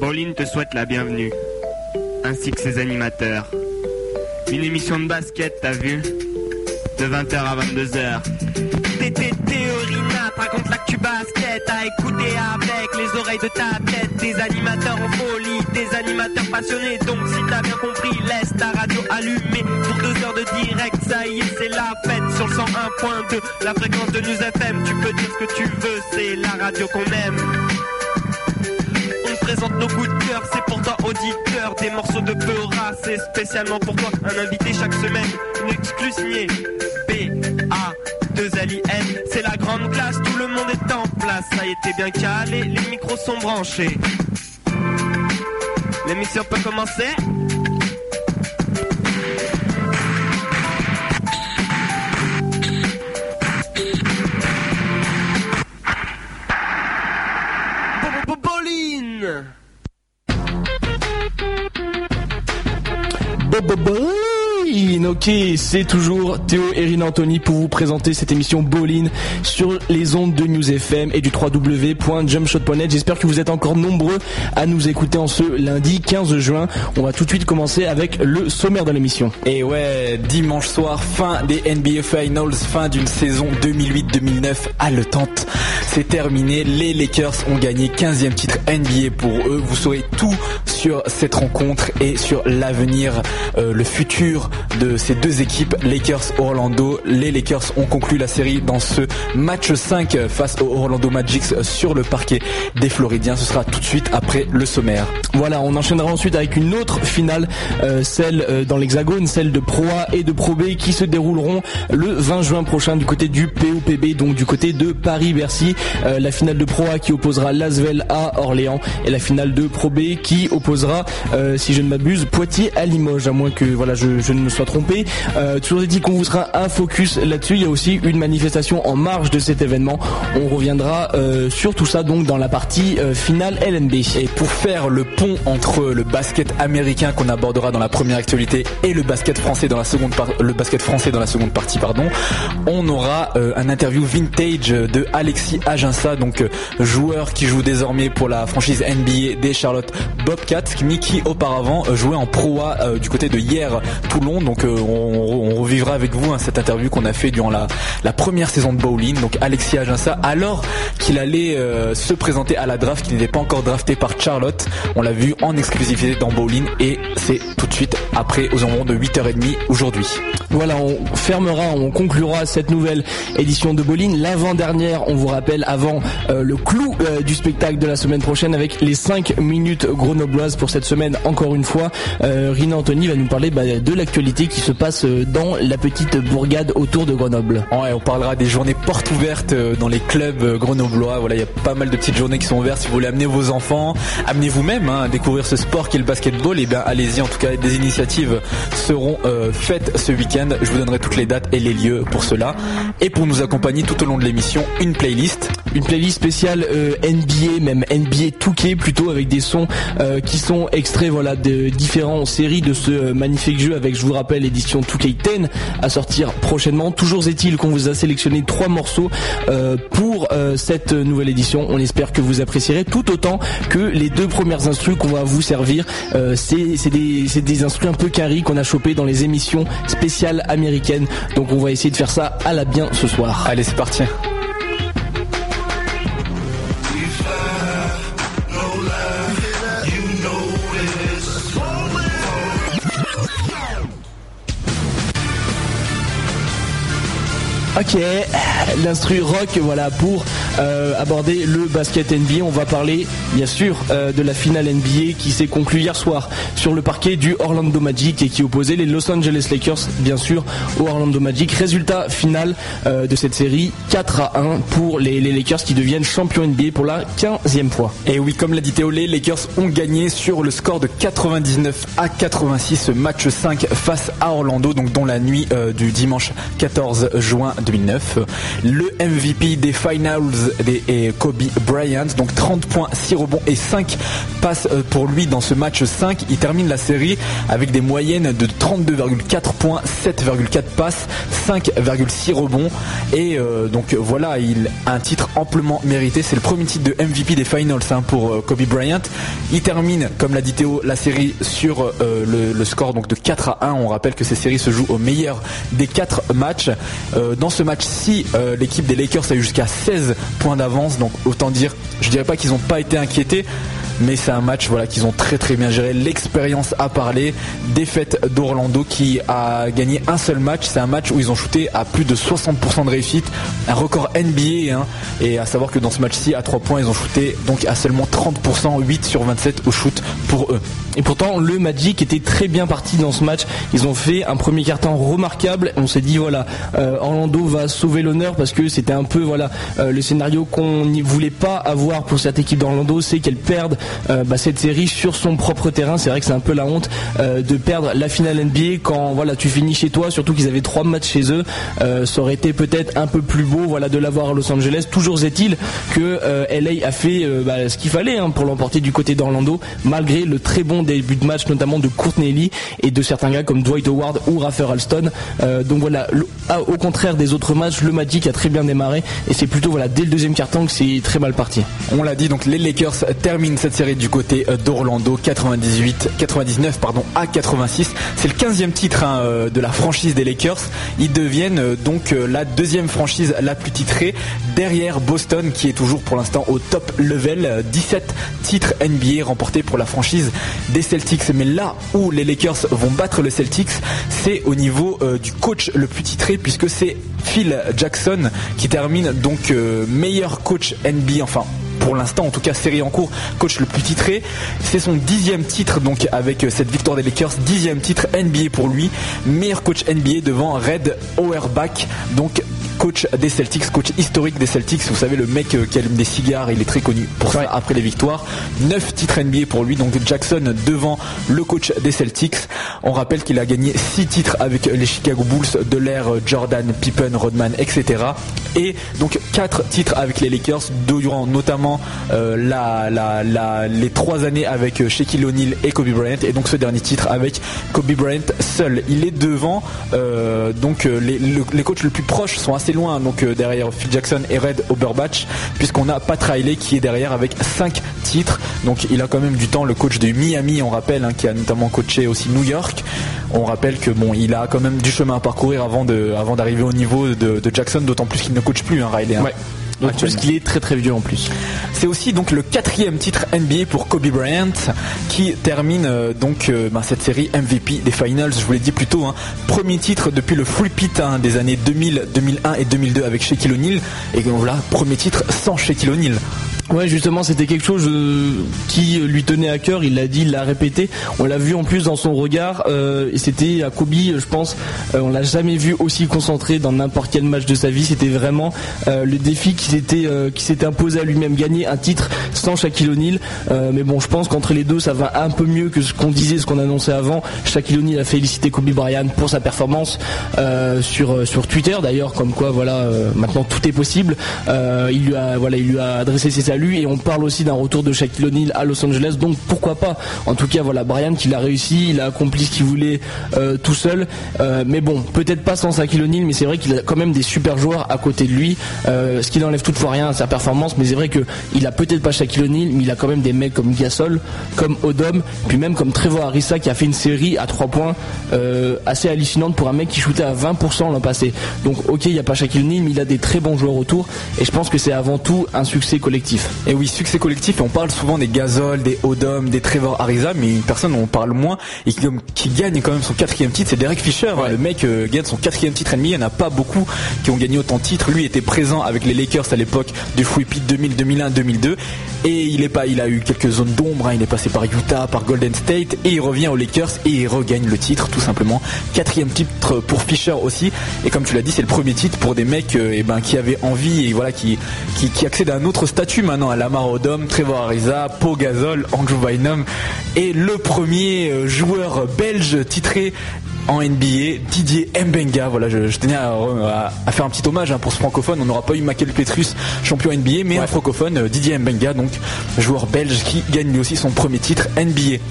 Bolin te souhaite la bienvenue, ainsi que ses animateurs. Une émission de basket, t'as vu? De 20h à 22h. Tété théorina, raconte l'actu basket à écouter avec les oreilles de ta tête. Des animateurs en folie, des animateurs passionnés. Donc si t'as bien compris, laisse ta radio allumée pour deux heures de direct. Ça y est, c'est la fête sur le 101.2, la fréquence de News FM. Tu peux dire ce que tu veux, c'est la radio qu'on aime. Présente nos coups de cœur, c'est pour toi auditeur. Des morceaux de Peura, c'est spécialement pour toi. Un invité chaque semaine, une exclus signée B-A 2 L I N. C'est la grande classe, tout le monde est en place. Ça y est, t'es bien calé, les micros sont branchés. L'émission peut commencer BBB Ok, c'est toujours Théo et Rina Anthony pour vous présenter cette émission Bolin sur les ondes de News FM et du www.jumpshot.net. J'espère que vous êtes encore nombreux à nous écouter en ce lundi 15 juin. On va tout de suite commencer avec le sommaire de l'émission. Et ouais, dimanche soir, fin des NBA Finals, fin d'une saison 2008-2009 haletante. C'est terminé, les Lakers ont gagné 15e titre NBA pour eux. Vous saurez tout sur cette rencontre et sur l'avenir, euh, le futur de ces deux équipes, Lakers-Orlando. Les Lakers ont conclu la série dans ce match 5 face aux Orlando Magic sur le parquet des Floridiens. Ce sera tout de suite après le sommaire. Voilà, on enchaînera ensuite avec une autre finale, euh, celle euh, dans l'Hexagone, celle de Pro A et de Pro B qui se dérouleront le 20 juin prochain du côté du POPB, donc du côté de Paris-Bercy. Euh, la finale de Pro A qui opposera Lasvel à Orléans et la finale de Pro B qui opposera, si je ne m'abuse, Poitiers à Limoges, à moins que voilà je ne me sois trompé. Euh, toujours dit qu'on vous sera un focus là-dessus. Il y a aussi une manifestation en marge de cet événement. On reviendra euh, sur tout ça donc dans la partie euh, finale LNB. Et pour faire le pont entre le basket américain qu'on abordera dans la première actualité et le basket français dans la seconde le basket français dans la seconde partie pardon, on aura euh, un interview vintage de Alexis Aginsa donc joueur qui joue désormais pour la franchise NBA des Charlotte Bobcats qui, qui auparavant jouait en Pro A euh, du côté de hier Toulon on, revivra avec vous hein, cette interview qu'on a fait durant la, première saison de bowling donc Alexis Aginsa alors qu'il allait euh, se présenter à la draft qu'il n'était pas encore drafté par Charlotte on l'a vu en exclusivité dans bowling et c'est tout de suite après aux environs de 8h30 aujourd'hui Voilà, on fermera, on conclura cette nouvelle édition de Bolin. L'avant-dernière, on vous rappelle, avant euh, le clou euh, du spectacle de la semaine prochaine avec les 5 minutes grenobloises pour cette semaine. Encore une fois, Rina Anthony va nous parler bah, de l'actualité qui se passe euh, dans la petite bourgade autour de Grenoble. Ouais, on parlera des journées portes ouvertes euh, dans les clubs euh, grenoblois. Voilà, il y a pas mal de petites journées qui sont ouvertes. Si vous voulez amener vos enfants, amenez vous-même hein, à découvrir ce sport qui est le basketball. Et bien, allez-y. En tout cas, des initiatives seront euh, faites ce week-end. Je vous donnerai toutes les dates et les lieux pour cela. Et pour nous accompagner tout au long de l'émission, une playlist. Une playlist spéciale euh, NBA, même NBA 2K plutôt avec des sons euh, qui sont extraits voilà de différentes séries de ce magnifique jeu avec je vous rappelle l'édition 2K10 à sortir prochainement. Toujours est-il qu'on vous a sélectionné trois morceaux euh, pour euh, cette nouvelle édition. On espère que vous apprécierez tout autant que les deux premières instrus qu'on va vous servir. Euh, c'est des instrus un peu carrés qu'on a chopé dans les émissions spéciales américaines. Donc on va essayer de faire ça à la bien ce soir. Allez, c'est parti. Ok, l'instru rock, voilà, pour euh, aborder le basket NBA. On va parler, bien sûr, euh, de la finale NBA qui s'est conclue hier soir sur le parquet du Orlando Magic et qui opposait les Los Angeles Lakers, bien sûr, au Orlando Magic. Résultat final euh, de cette série, 4 à 1 pour les, Lakers qui deviennent champions NBA pour la 15e fois. Et oui, comme l'a dit Théo, les Lakers ont gagné sur le score de 99 à 86 ce match 5 face à Orlando, donc dans la nuit du dimanche 14 juin 2009. Le MVP des finals est Kobe Bryant, donc 30 points, 6 rebonds et 5 passes euh, pour lui dans ce match 5. Il termine la série avec des moyennes de 32,4 points, 7,4 passes, 5,6 rebonds et euh, donc voilà, il a un titre amplement mérité. C'est le premier titre de MVP des finals hein, pour euh, Kobe Bryant. Il termine, comme l'a dit Théo, la série sur le, score donc de 4 à 1. On rappelle que ces séries se jouent au meilleur des 4 matchs. dans ce match-ci, l'équipe des Lakers a eu jusqu'à 16 points d'avance, donc autant dire, je dirais pas qu'ils n'ont pas été inquiétés, mais c'est un match voilà qu'ils ont très très bien géré. L'expérience a parlé. Défaite d'Orlando qui a gagné un seul match. C'est un match où ils ont shooté à plus de 60% de réussite, un record NBA. Hein. Et à savoir que dans ce match-ci, à 3 points, ils ont shooté donc à seulement 30%, 8 sur 27 au shoot pour eux. Et pourtant, le Magic était très bien parti dans ce match. Ils ont fait un premier carton remarquable. On s'est dit voilà, euh, Orlando va sauver l'honneur parce que c'était un peu voilà euh, le scénario qu'on ne voulait pas avoir pour cette équipe d'Orlando, c'est qu'elle perde euh, bah, cette série sur son propre terrain. C'est vrai que c'est un peu la honte euh, de perdre la finale NBA quand voilà tu finis chez toi. Surtout qu'ils avaient trois matchs chez eux. Euh, ça aurait été peut-être un peu plus beau voilà de l'avoir à Los Angeles. Toujours est-il que LA a fait bah, ce qu'il fallait hein, pour l'emporter du côté d'Orlando, malgré le très bon début de match notamment de Courtney Lee et de certains gars comme Dwight Howard ou Rafer Alston. donc voilà, au contraire des autres matchs, le Magic a très bien démarré et c'est plutôt voilà dès le deuxième quart-temps que c'est très mal parti. On l'a dit donc les Lakers terminent cette série du côté euh, d'Orlando, 98, 99 pardon à 86. C'est le 15e titre hein, euh, de la franchise des Lakers. Ils deviennent euh, donc la deuxième franchise la plus titrée derrière Boston qui est toujours pour l'instant au top level. 17 titres NBA remportés pour la franchise des Celtics. Mais là où les Lakers vont battre le Celtics, c'est au niveau du coach le plus titré puisque c'est Phil Jackson qui termine donc meilleur coach NBA, enfin pour l'instant, en tout cas série en cours, coach le plus titré. C'est son dixième titre donc avec cette victoire des Lakers, dixième titre NBA pour lui, meilleur coach NBA devant Red Auerbach, donc coach des Celtics, coach historique des Celtics. Vous savez, le mec euh, qui allume des cigares, il est très connu pour ça après les victoires. Neuf titres NBA pour lui, donc Jackson devant le coach des Celtics. On rappelle qu'il a gagné six titres avec les Chicago Bulls de l'ère Jordan, Pippen, Rodman, etc. Et donc quatre titres avec les Lakers, durant notamment euh, la, les trois années avec euh, Shaquille O'Neal et Kobe Bryant, et donc ce dernier titre avec Kobe Bryant seul. Il est devant, donc les, les coachs les plus proches sont assez loin donc euh, derrière Phil Jackson et Red Oberbach puisqu'on a Pat Riley qui est derrière avec 5 titres donc il a quand même du temps le coach de Miami on rappelle hein, qui a notamment coaché aussi New York on rappelle que bon il a quand même du chemin à parcourir avant de avant d'arriver au niveau de, Jackson d'autant plus qu'il ne coach plus hein, Riley hein. Plus qu'il est très très vieux en plus. C'est aussi donc le quatrième titre NBA pour Kobe Bryant qui termine euh, donc euh, ben, cette série MVP des Finals. Je vous l'ai dit plus tôt, hein. premier titre depuis le free pit hein, des années 2000, 2001 et 2002 avec Shaquille O'Neal et voilà premier titre sans Shaquille O'Neal. Ouais, justement, c'était quelque chose euh, qui lui tenait à cœur. Il l'a dit, il l'a répété. On l'a vu en plus dans son regard. Euh, et c'était à Kobe, je pense, euh, on l'a jamais vu aussi concentré dans n'importe quel match de sa vie. C'était vraiment le défi qui s'était s'était imposé à lui-même, gagner un titre sans Shaquille O'Neal. mais bon, je pense qu'entre les deux, ça va un peu mieux que ce qu'on disait, ce qu'on annonçait avant. Shaquille O'Neal a félicité Kobe Bryant pour sa performance sur sur Twitter, d'ailleurs, comme quoi, voilà, maintenant tout est possible. il lui a voilà, il lui a adressé ses lui et on parle aussi d'un retour de Shaquille O'Neal à Los Angeles. Donc pourquoi pas? En tout cas voilà Brian qui l'a réussi il a accompli ce qu'il voulait euh, tout seul. Euh, mais bon peut-être pas sans Shaquille O'Neal mais c'est vrai qu'il a quand même des super joueurs à côté de lui. Euh, ce qui n'enlève toutefois rien à sa performance mais c'est vrai que il a peut-être pas Shaquille O'Neal mais il a quand même des mecs comme Gasol comme Odom puis même comme Trevor Harissa qui a fait une série à 3 points assez hallucinante pour un mec qui shootait à 20% l'an passé. Donc ok il n'y a pas Shaquille O'Neal mais il a des très bons joueurs autour et je pense que c'est avant tout un succès collectif et oui, succès collectif, on parle souvent des Gasol, des Odom, des Trevor Ariza, mais une personne dont on parle moins et qui, gagne quand même son quatrième titre, c'est Derek Fisher. Le mec euh, gagne son quatrième titre ennemi. Il n'y en a pas beaucoup qui ont gagné autant de titres. Lui était présent avec les Lakers à l'époque du Free Pit 2000, 2001, 2002. Et il est pas, il a eu quelques zones d'ombre. Hein. Il est passé par Utah, par Golden State, et il revient aux Lakers et il regagne le titre tout simplement. Quatrième titre pour Fisher aussi. Et comme tu l'as dit, c'est le premier titre pour des mecs euh, eh ben, qui avaient envie et voilà qui, qui, qui accèdent à un autre statut maintenant à Lamar Odom, Trevor Ariza, Pau Gasol, Andrew Bynum et le premier euh, joueur belge titré en NBA, Didier Mbenga. Voilà, je, tenais à, faire un petit hommage hein, pour ce francophone. On n'aura pas eu Michael Petrus, champion NBA, mais un francophone, euh, Didier Mbenga, donc joueur belge qui gagne lui aussi son premier titre NBA.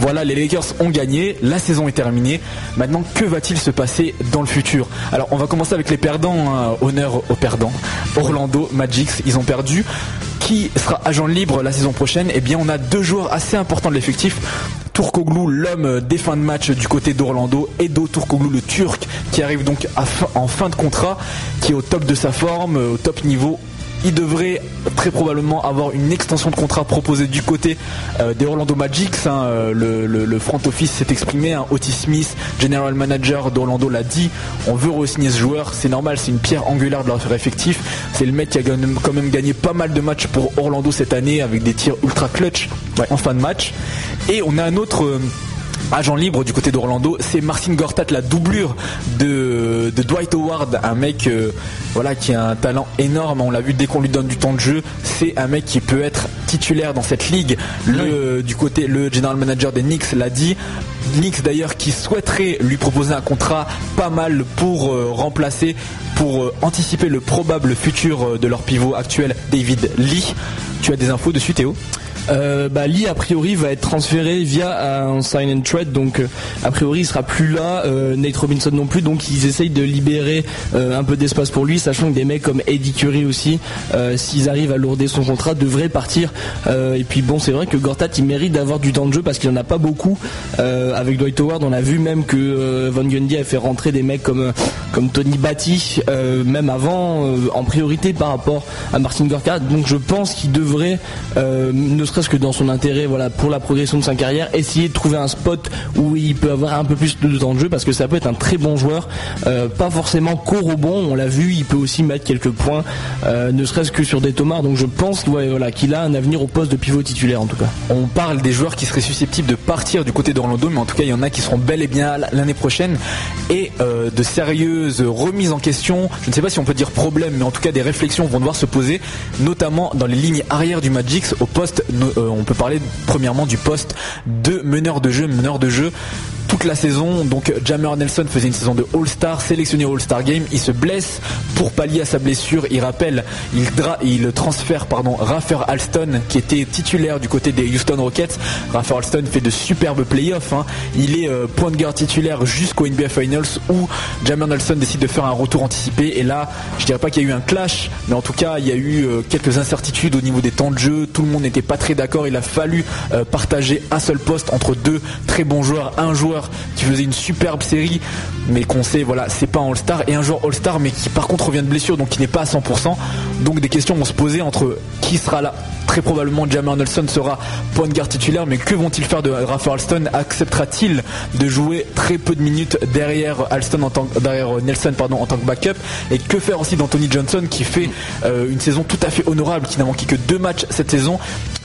Voilà, les Lakers ont gagné, la saison est terminée. Maintenant, que va-t-il se passer dans le futur? Alors, on va commencer avec les perdants. Hein. Honneur aux perdants. Orlando Magic, ils ont perdu qui sera agent libre la saison prochaine Eh bien, on a deux joueurs assez importants de l'effectif. Tourcoglou, l'homme des fins de match du côté d'Orlando, Edo Tourcoglou, le turc, qui arrive donc en fin de contrat, qui est au top de sa forme, au top niveau il devrait très probablement avoir une extension de contrat proposée du côté euh, des Orlando Magic. Hein, euh, le, front office s'est exprimé. Hein. Otis Smith, general manager d'Orlando, l'a dit. On veut re-signer ce joueur. C'est normal, c'est une pierre angulaire de leur effectif. C'est le mec qui a quand même gagné pas mal de matchs pour Orlando cette année avec des tirs ultra clutch en fin de match. Et on a un autre. Euh, agent libre du côté d'Orlando, c'est Marcin Gortat, la doublure de, Dwight Howard, un mec euh, voilà qui a un talent énorme. On l'a vu dès qu'on lui donne du temps de jeu, c'est un mec qui peut être titulaire dans cette ligue. Le du côté le general manager des Knicks l'a dit. Knicks d'ailleurs qui souhaiterait lui proposer un contrat pas mal pour euh, remplacer, pour euh, anticiper le probable futur de leur pivot actuel, David Lee. Tu as des infos dessus, Théo? Euh, bah, Lee a priori va être transféré via un sign and trade donc euh, a priori il sera plus là euh, Nate Robinson non plus donc ils essayent de libérer un peu d'espace pour lui sachant que des mecs comme Eddie Curry aussi s'ils arrivent à lourder son contrat devraient partir. Et puis bon c'est vrai que Gortat il mérite d'avoir du temps de jeu parce qu'il en a pas beaucoup. Avec Dwight Howard on a vu même que Van Gundy a fait rentrer des mecs comme comme Tony Batty même avant en priorité par rapport à Martin Gortat. Donc je pense qu'il devrait ne serait que dans son intérêt, voilà, pour la progression de sa carrière, essayer de trouver un spot où il peut avoir un peu plus de temps de jeu parce que ça peut être un très bon joueur, euh, pas forcément bon on l'a vu, il peut aussi mettre quelques points, euh, ne serait-ce que sur des tomards. Donc je pense voilà, qu'il a un avenir au poste de pivot titulaire en tout cas. On parle des joueurs qui seraient susceptibles de partir du côté d'Orlando, mais en tout cas il y en a qui seront bel et bien l'année prochaine et euh, de sérieuses remises en question. Je ne sais pas si on peut dire problème, mais en tout cas des réflexions vont devoir se poser, notamment dans les lignes arrière du Magix au poste on peut parler premièrement du poste de meneur de jeu, meneur de jeu toute la saison. Donc Jammer Nelson faisait une saison de All-Star, sélectionné All-Star Game. Il se blesse pour pallier à sa blessure. Il rappelle, il, il transfère pardon, Raffer Alston qui était titulaire du côté des Houston Rockets. Raffer Alston fait de superbes playoffs. Hein. Il est euh, point de guerre titulaire jusqu'au NBA Finals où Jammer Nelson décide de faire un retour anticipé. Et là, je dirais pas qu'il y a eu un clash, mais en tout cas, il y a eu euh, quelques incertitudes au niveau des temps de jeu. Tout le monde n'était pas très d'accord. Il a fallu euh, partager un seul poste entre deux très bons joueurs, un joueur qui faisait une superbe série, mais qu'on sait, voilà, c'est pas un All-Star, et un joueur All-Star, mais qui par contre revient de blessure, donc qui n'est pas à 100%. Donc des questions vont se poser entre qui sera là. Très probablement, Jammer Nelson sera point de garde titulaire, mais que vont-ils faire de Rafa Alston? Acceptera-t-il de jouer très peu de minutes derrière Alston derrière Nelson pardon en tant que backup? Et que faire aussi d'Anthony Johnson qui fait euh, une saison tout à fait honorable, qui n'a manqué que deux matchs cette saison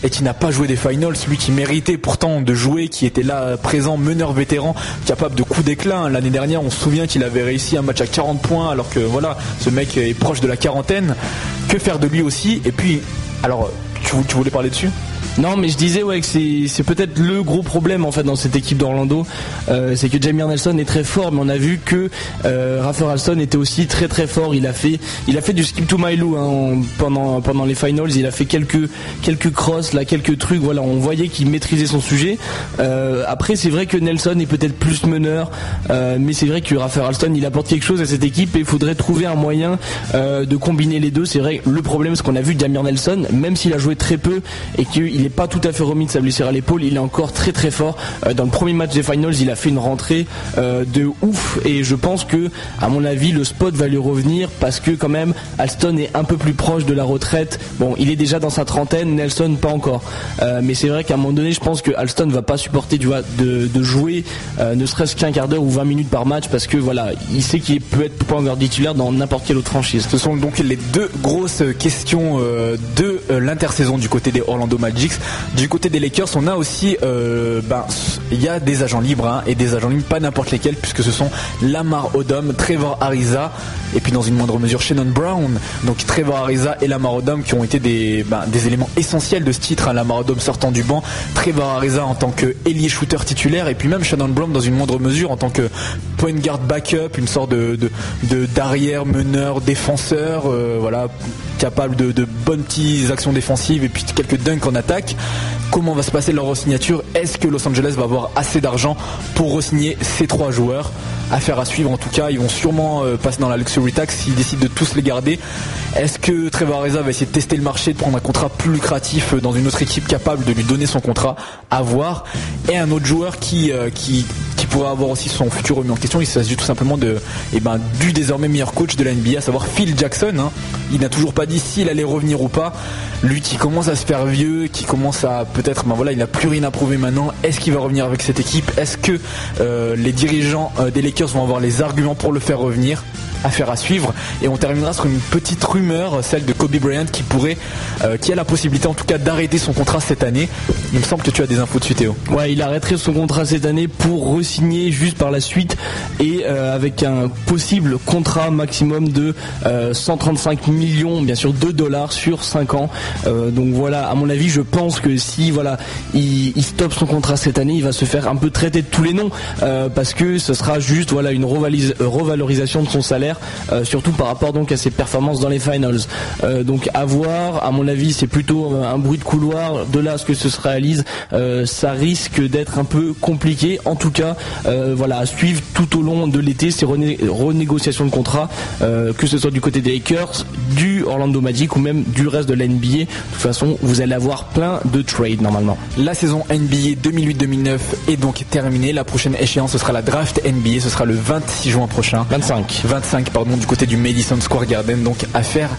et qui n'a pas joué des finals, lui qui méritait pourtant de jouer, qui était là présent, meneur vétéran, capable de coups d'éclat. L'année dernière, on se souvient qu'il avait réussi un match à 40 points, alors que voilà, ce mec est proche de la quarantaine. Que faire de lui aussi? Et puis, alors, tu, voulais parler dessus? Non, mais je disais ouais que c'est peut-être le gros problème en fait dans cette équipe d'Orlando, euh, c'est que Jamie Nelson est très fort, mais on a vu que euh, Rafa Alston était aussi très très fort. Il a fait du skip to my loo hein, pendant les finals. Il a fait quelques quelques crosses là, quelques trucs. Voilà, on voyait qu'il maîtrisait son sujet. Euh, après, c'est vrai que Nelson est peut-être plus meneur, euh, mais c'est vrai que Rafa Alston il apporte quelque chose à cette équipe et il faudrait trouver un moyen de combiner les deux. C'est vrai le problème, c'est qu'on a vu Jamir Nelson, même s'il a joué très peu et qu'il n'est pas tout à fait remis de sa blessure à l'épaule. Il est encore très très fort. Euh, dans le premier match des finals, il a fait une rentrée euh, de ouf et je pense que, à mon avis, le spot va lui revenir parce que quand même, Alston est un peu plus proche de la retraite. Bon, il est déjà dans sa trentaine, Nelson pas encore. Euh, mais c'est vrai qu'à un moment donné, je pense que Alston va pas supporter de, jouer ne serait-ce qu'un quart d'heure ou 20 minutes par match parce que voilà, il sait qu'il peut être pas encore titulaire dans n'importe quelle autre franchise. Ce sont donc les deux grosses questions de l'intersaison du côté des Orlando Magic Du côté des Lakers, on a aussi, euh, ben, il y a des agents libres hein, et des agents libres, pas n'importe lesquels, puisque ce sont Lamar Odom, Trevor Ariza, et puis dans une moindre mesure Shannon Brown. Donc Trevor Ariza et Lamar Odom qui ont été des, ben, éléments essentiels de ce titre. Hein. Lamar Odom sortant du banc, Trevor Ariza en tant que ailier shooter titulaire, et puis même Shannon Brown dans une moindre mesure en tant que point guard backup, une sorte de d'arrière meneur défenseur, euh, voilà capable de, de bonnes petites actions défensives et puis quelques dunks en attaque. Comment va se passer leur signature Est-ce que Los Angeles va avoir assez d'argent pour re-signer ces trois joueurs? Affaire à suivre en tout cas, ils vont sûrement euh, passer dans la luxury tax s'ils décident de tous les garder. Est-ce que Trevor Ariza va essayer de tester le marché, de prendre un contrat plus lucratif euh, dans une autre équipe capable de lui donner son contrat à voir? Et un autre joueur qui, euh, qui, qui pourrait avoir aussi son futur remis en question, il s'agit tout simplement de, eh ben, du désormais meilleur coach de la NBA, à savoir Phil Jackson. Hein. Il n'a toujours pas dit s'il allait revenir ou pas. Lui qui commence à se faire vieux, qui commence à peut-être, ben voilà, il n'a plus rien à prouver maintenant. Est-ce qu'il va revenir avec cette équipe? Est-ce que les dirigeants euh, des Lakers vont avoir les arguments pour le faire revenir affaire à suivre. Et on terminera sur une petite rumeur, celle de Kobe Bryant qui pourrait, euh, qui a la possibilité en tout cas d'arrêter son contrat cette année. Il me semble que tu as des infos dessus Théo. Ouais, il arrêterait son contrat cette année pour re-signer juste par la suite et euh, avec un possible contrat maximum de 135 euh, millions, bien sûr, de dollars sur 5 ans. donc voilà, à mon avis, je pense que si voilà, il, il, stoppe son contrat cette année, il va se faire un peu traiter de tous les noms parce que ce sera juste voilà une revalorisation de son salaire euh, surtout par rapport donc à ses performances dans les finals. Euh, donc à voir, à mon avis, c'est plutôt un bruit de couloir. De là à ce que ce se réalise, euh, ça risque d'être un peu compliqué. En tout cas, voilà, à suivre tout au long de l'été ces renégociations de contrats, que ce soit du côté des Lakers, du Orlando Magic ou même du reste de la. De toute façon, vous allez avoir plein de trades normalement. La saison NBA 2008-2009 est donc terminée. La prochaine échéance, ce sera la draft NBA. Le 26 juin prochain. 25. 25 pardon, du côté du Madison Square Garden. Donc affaire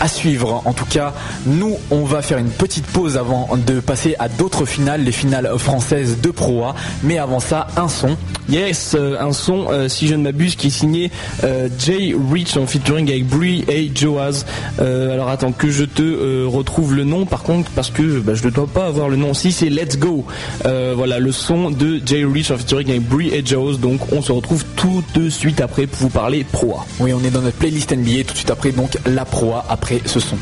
à suivre. En tout cas, nous, on va faire une petite pause avant de passer à d'autres finales, les finales françaises de Pro A. Mais avant ça, un son. Yes, euh, un son, euh, si je ne m'abuse, qui est signé euh, Jay Rich en featuring avec Brie et Joaz. alors attends que je te retrouve le nom par contre parce que bah, je ne dois pas avoir le nom. Si c'est Let's Go. voilà le son de Jay Rich en featuring avec Brie et Joaz. Donc on se retrouve tout de suite après pour vous parler Pro A. Oui, on est dans notre playlist NBA tout de suite après, donc la proie après ce son.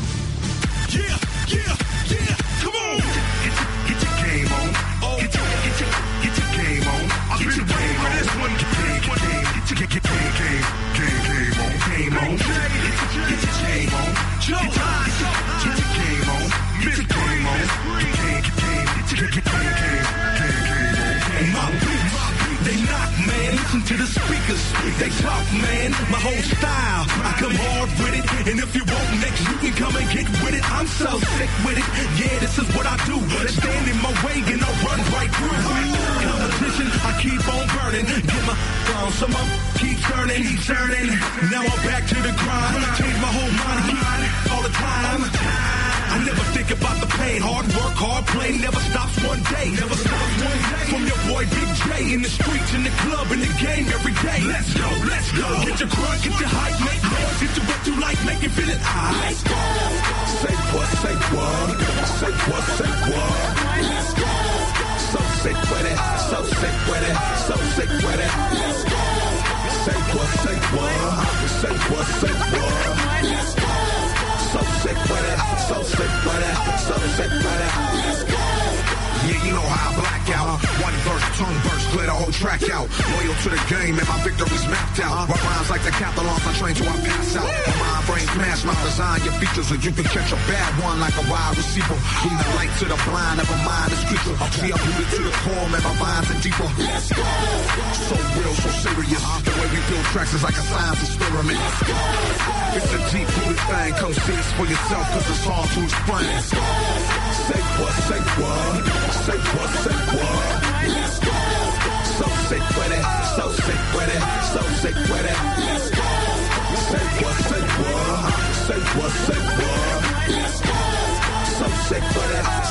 The. They talk, man, my whole style. I come hard with it, and if you want next, you can come and get with it. I'm so sick with it. Yeah, this is what I do. Stand in my way and I run right through. Competition, I keep on burning. Get my on some up, keep turning, keep turning. Now I'm back to the grind. I Change my whole mind all the time. I never think about the pain. Hard work, hard play, never stops one day. Never stops one day. From your boy Big J in the streets, in the club, in the game every day. Let's go, let's go. Get your crunk, get your hype, make noise. Get to what you like, make it feel it. I let's go. Say what, say what, say what, say what. Let's go. So sick with it, so sick with it, so sick with it. Let's go. Say what, say what, say what, say what. Let's go so sick with it, so sick with it, so sick with it. Let's go. Yeah, you know how I black out. One verse, tongue burst, clear the whole track out. Loyal to the game, and my victory's mapped out. Write rhymes like the decathlons, I train till I pass out. My mind brain smash, my design your features, so you can catch a bad one like a wide receiver. Bring the light to the blind, never mind this creature. See, I'm rooted to the core, man, my mind's are deeper. Let's go. So real, so serious. Uh-huh. The way we build tracks is like a science experiment. Let's go. It's a deep rooted thing, come see it for yourself, cause it's hard to explain. Let's go. Say what, say what. Let's go. So sick with it, so sick with it, so sick with it. Let's go. Let's go. So sick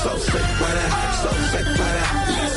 so sick so sick.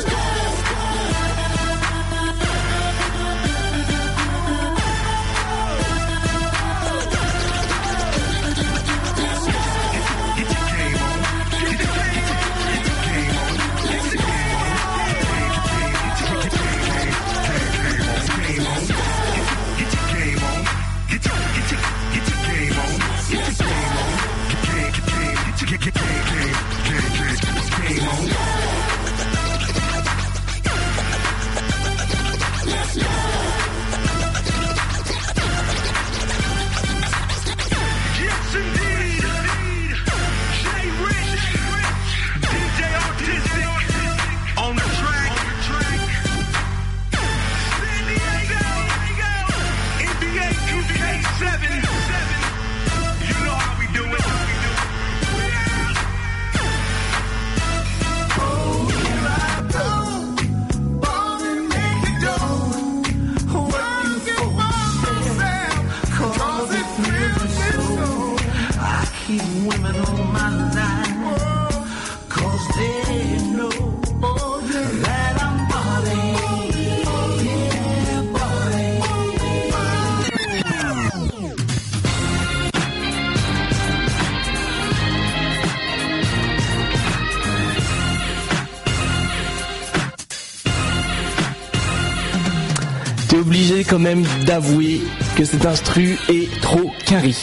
Même d'avouer que cet instru est trop carré.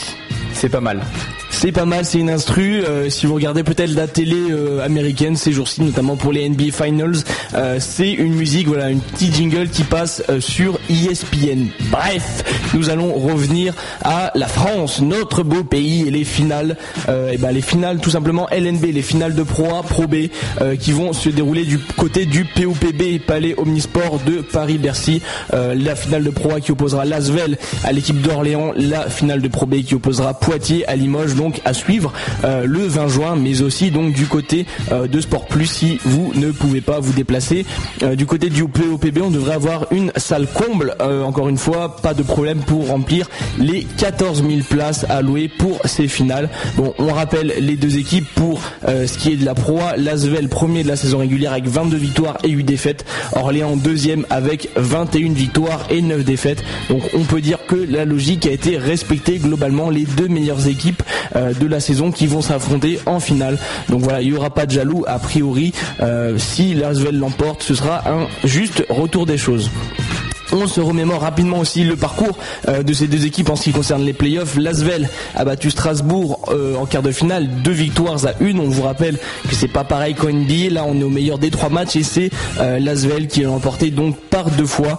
C'est pas mal. C'est pas mal, c'est une instru. Euh, si vous regardez peut-être la télé euh, américaine ces jours-ci, notamment pour les NBA Finals, euh, c'est une musique, voilà, une petite jingle qui passe sur ESPN. Bref, nous allons revenir à la France, notre beau pays et les finales. et ben les finales, tout simplement LNB, les finales de Pro A, Pro B, qui vont se dérouler du côté du POPB Palais Omnisport de Paris-Bercy. la finale de Pro A qui opposera Lasvel à l'équipe d'Orléans, la finale de Pro B qui opposera Poitiers à Limoges à suivre euh, le 20 juin, mais aussi donc du côté euh, de Sport Plus si vous ne pouvez pas vous déplacer. Euh, du côté du POPB, on devrait avoir une salle comble. encore une fois, pas de problème pour remplir les 14 000 places allouées pour ces finales. Bon, on rappelle les deux équipes pour ce qui est de la proie. Lasvel premier de la saison régulière avec 22 victoires et 8 défaites. Orléans deuxième avec 21 victoires et 9 défaites. Donc on peut dire que la logique a été respectée globalement. Les deux meilleures équipes de la saison qui vont s'affronter en finale. Donc voilà, il n'y aura pas de jaloux a priori. Euh, si l'Asvel l'emporte, ce sera un juste retour des choses. On se remémore rapidement aussi le parcours euh, de ces deux équipes en ce qui concerne les playoffs. Lasvel a battu Strasbourg euh, en quart de finale, deux victoires à une. On vous rappelle que c'est pas pareil qu'en. Là, on est au meilleur des trois matchs et c'est euh, Lasvel qui l'a emporté donc par deux fois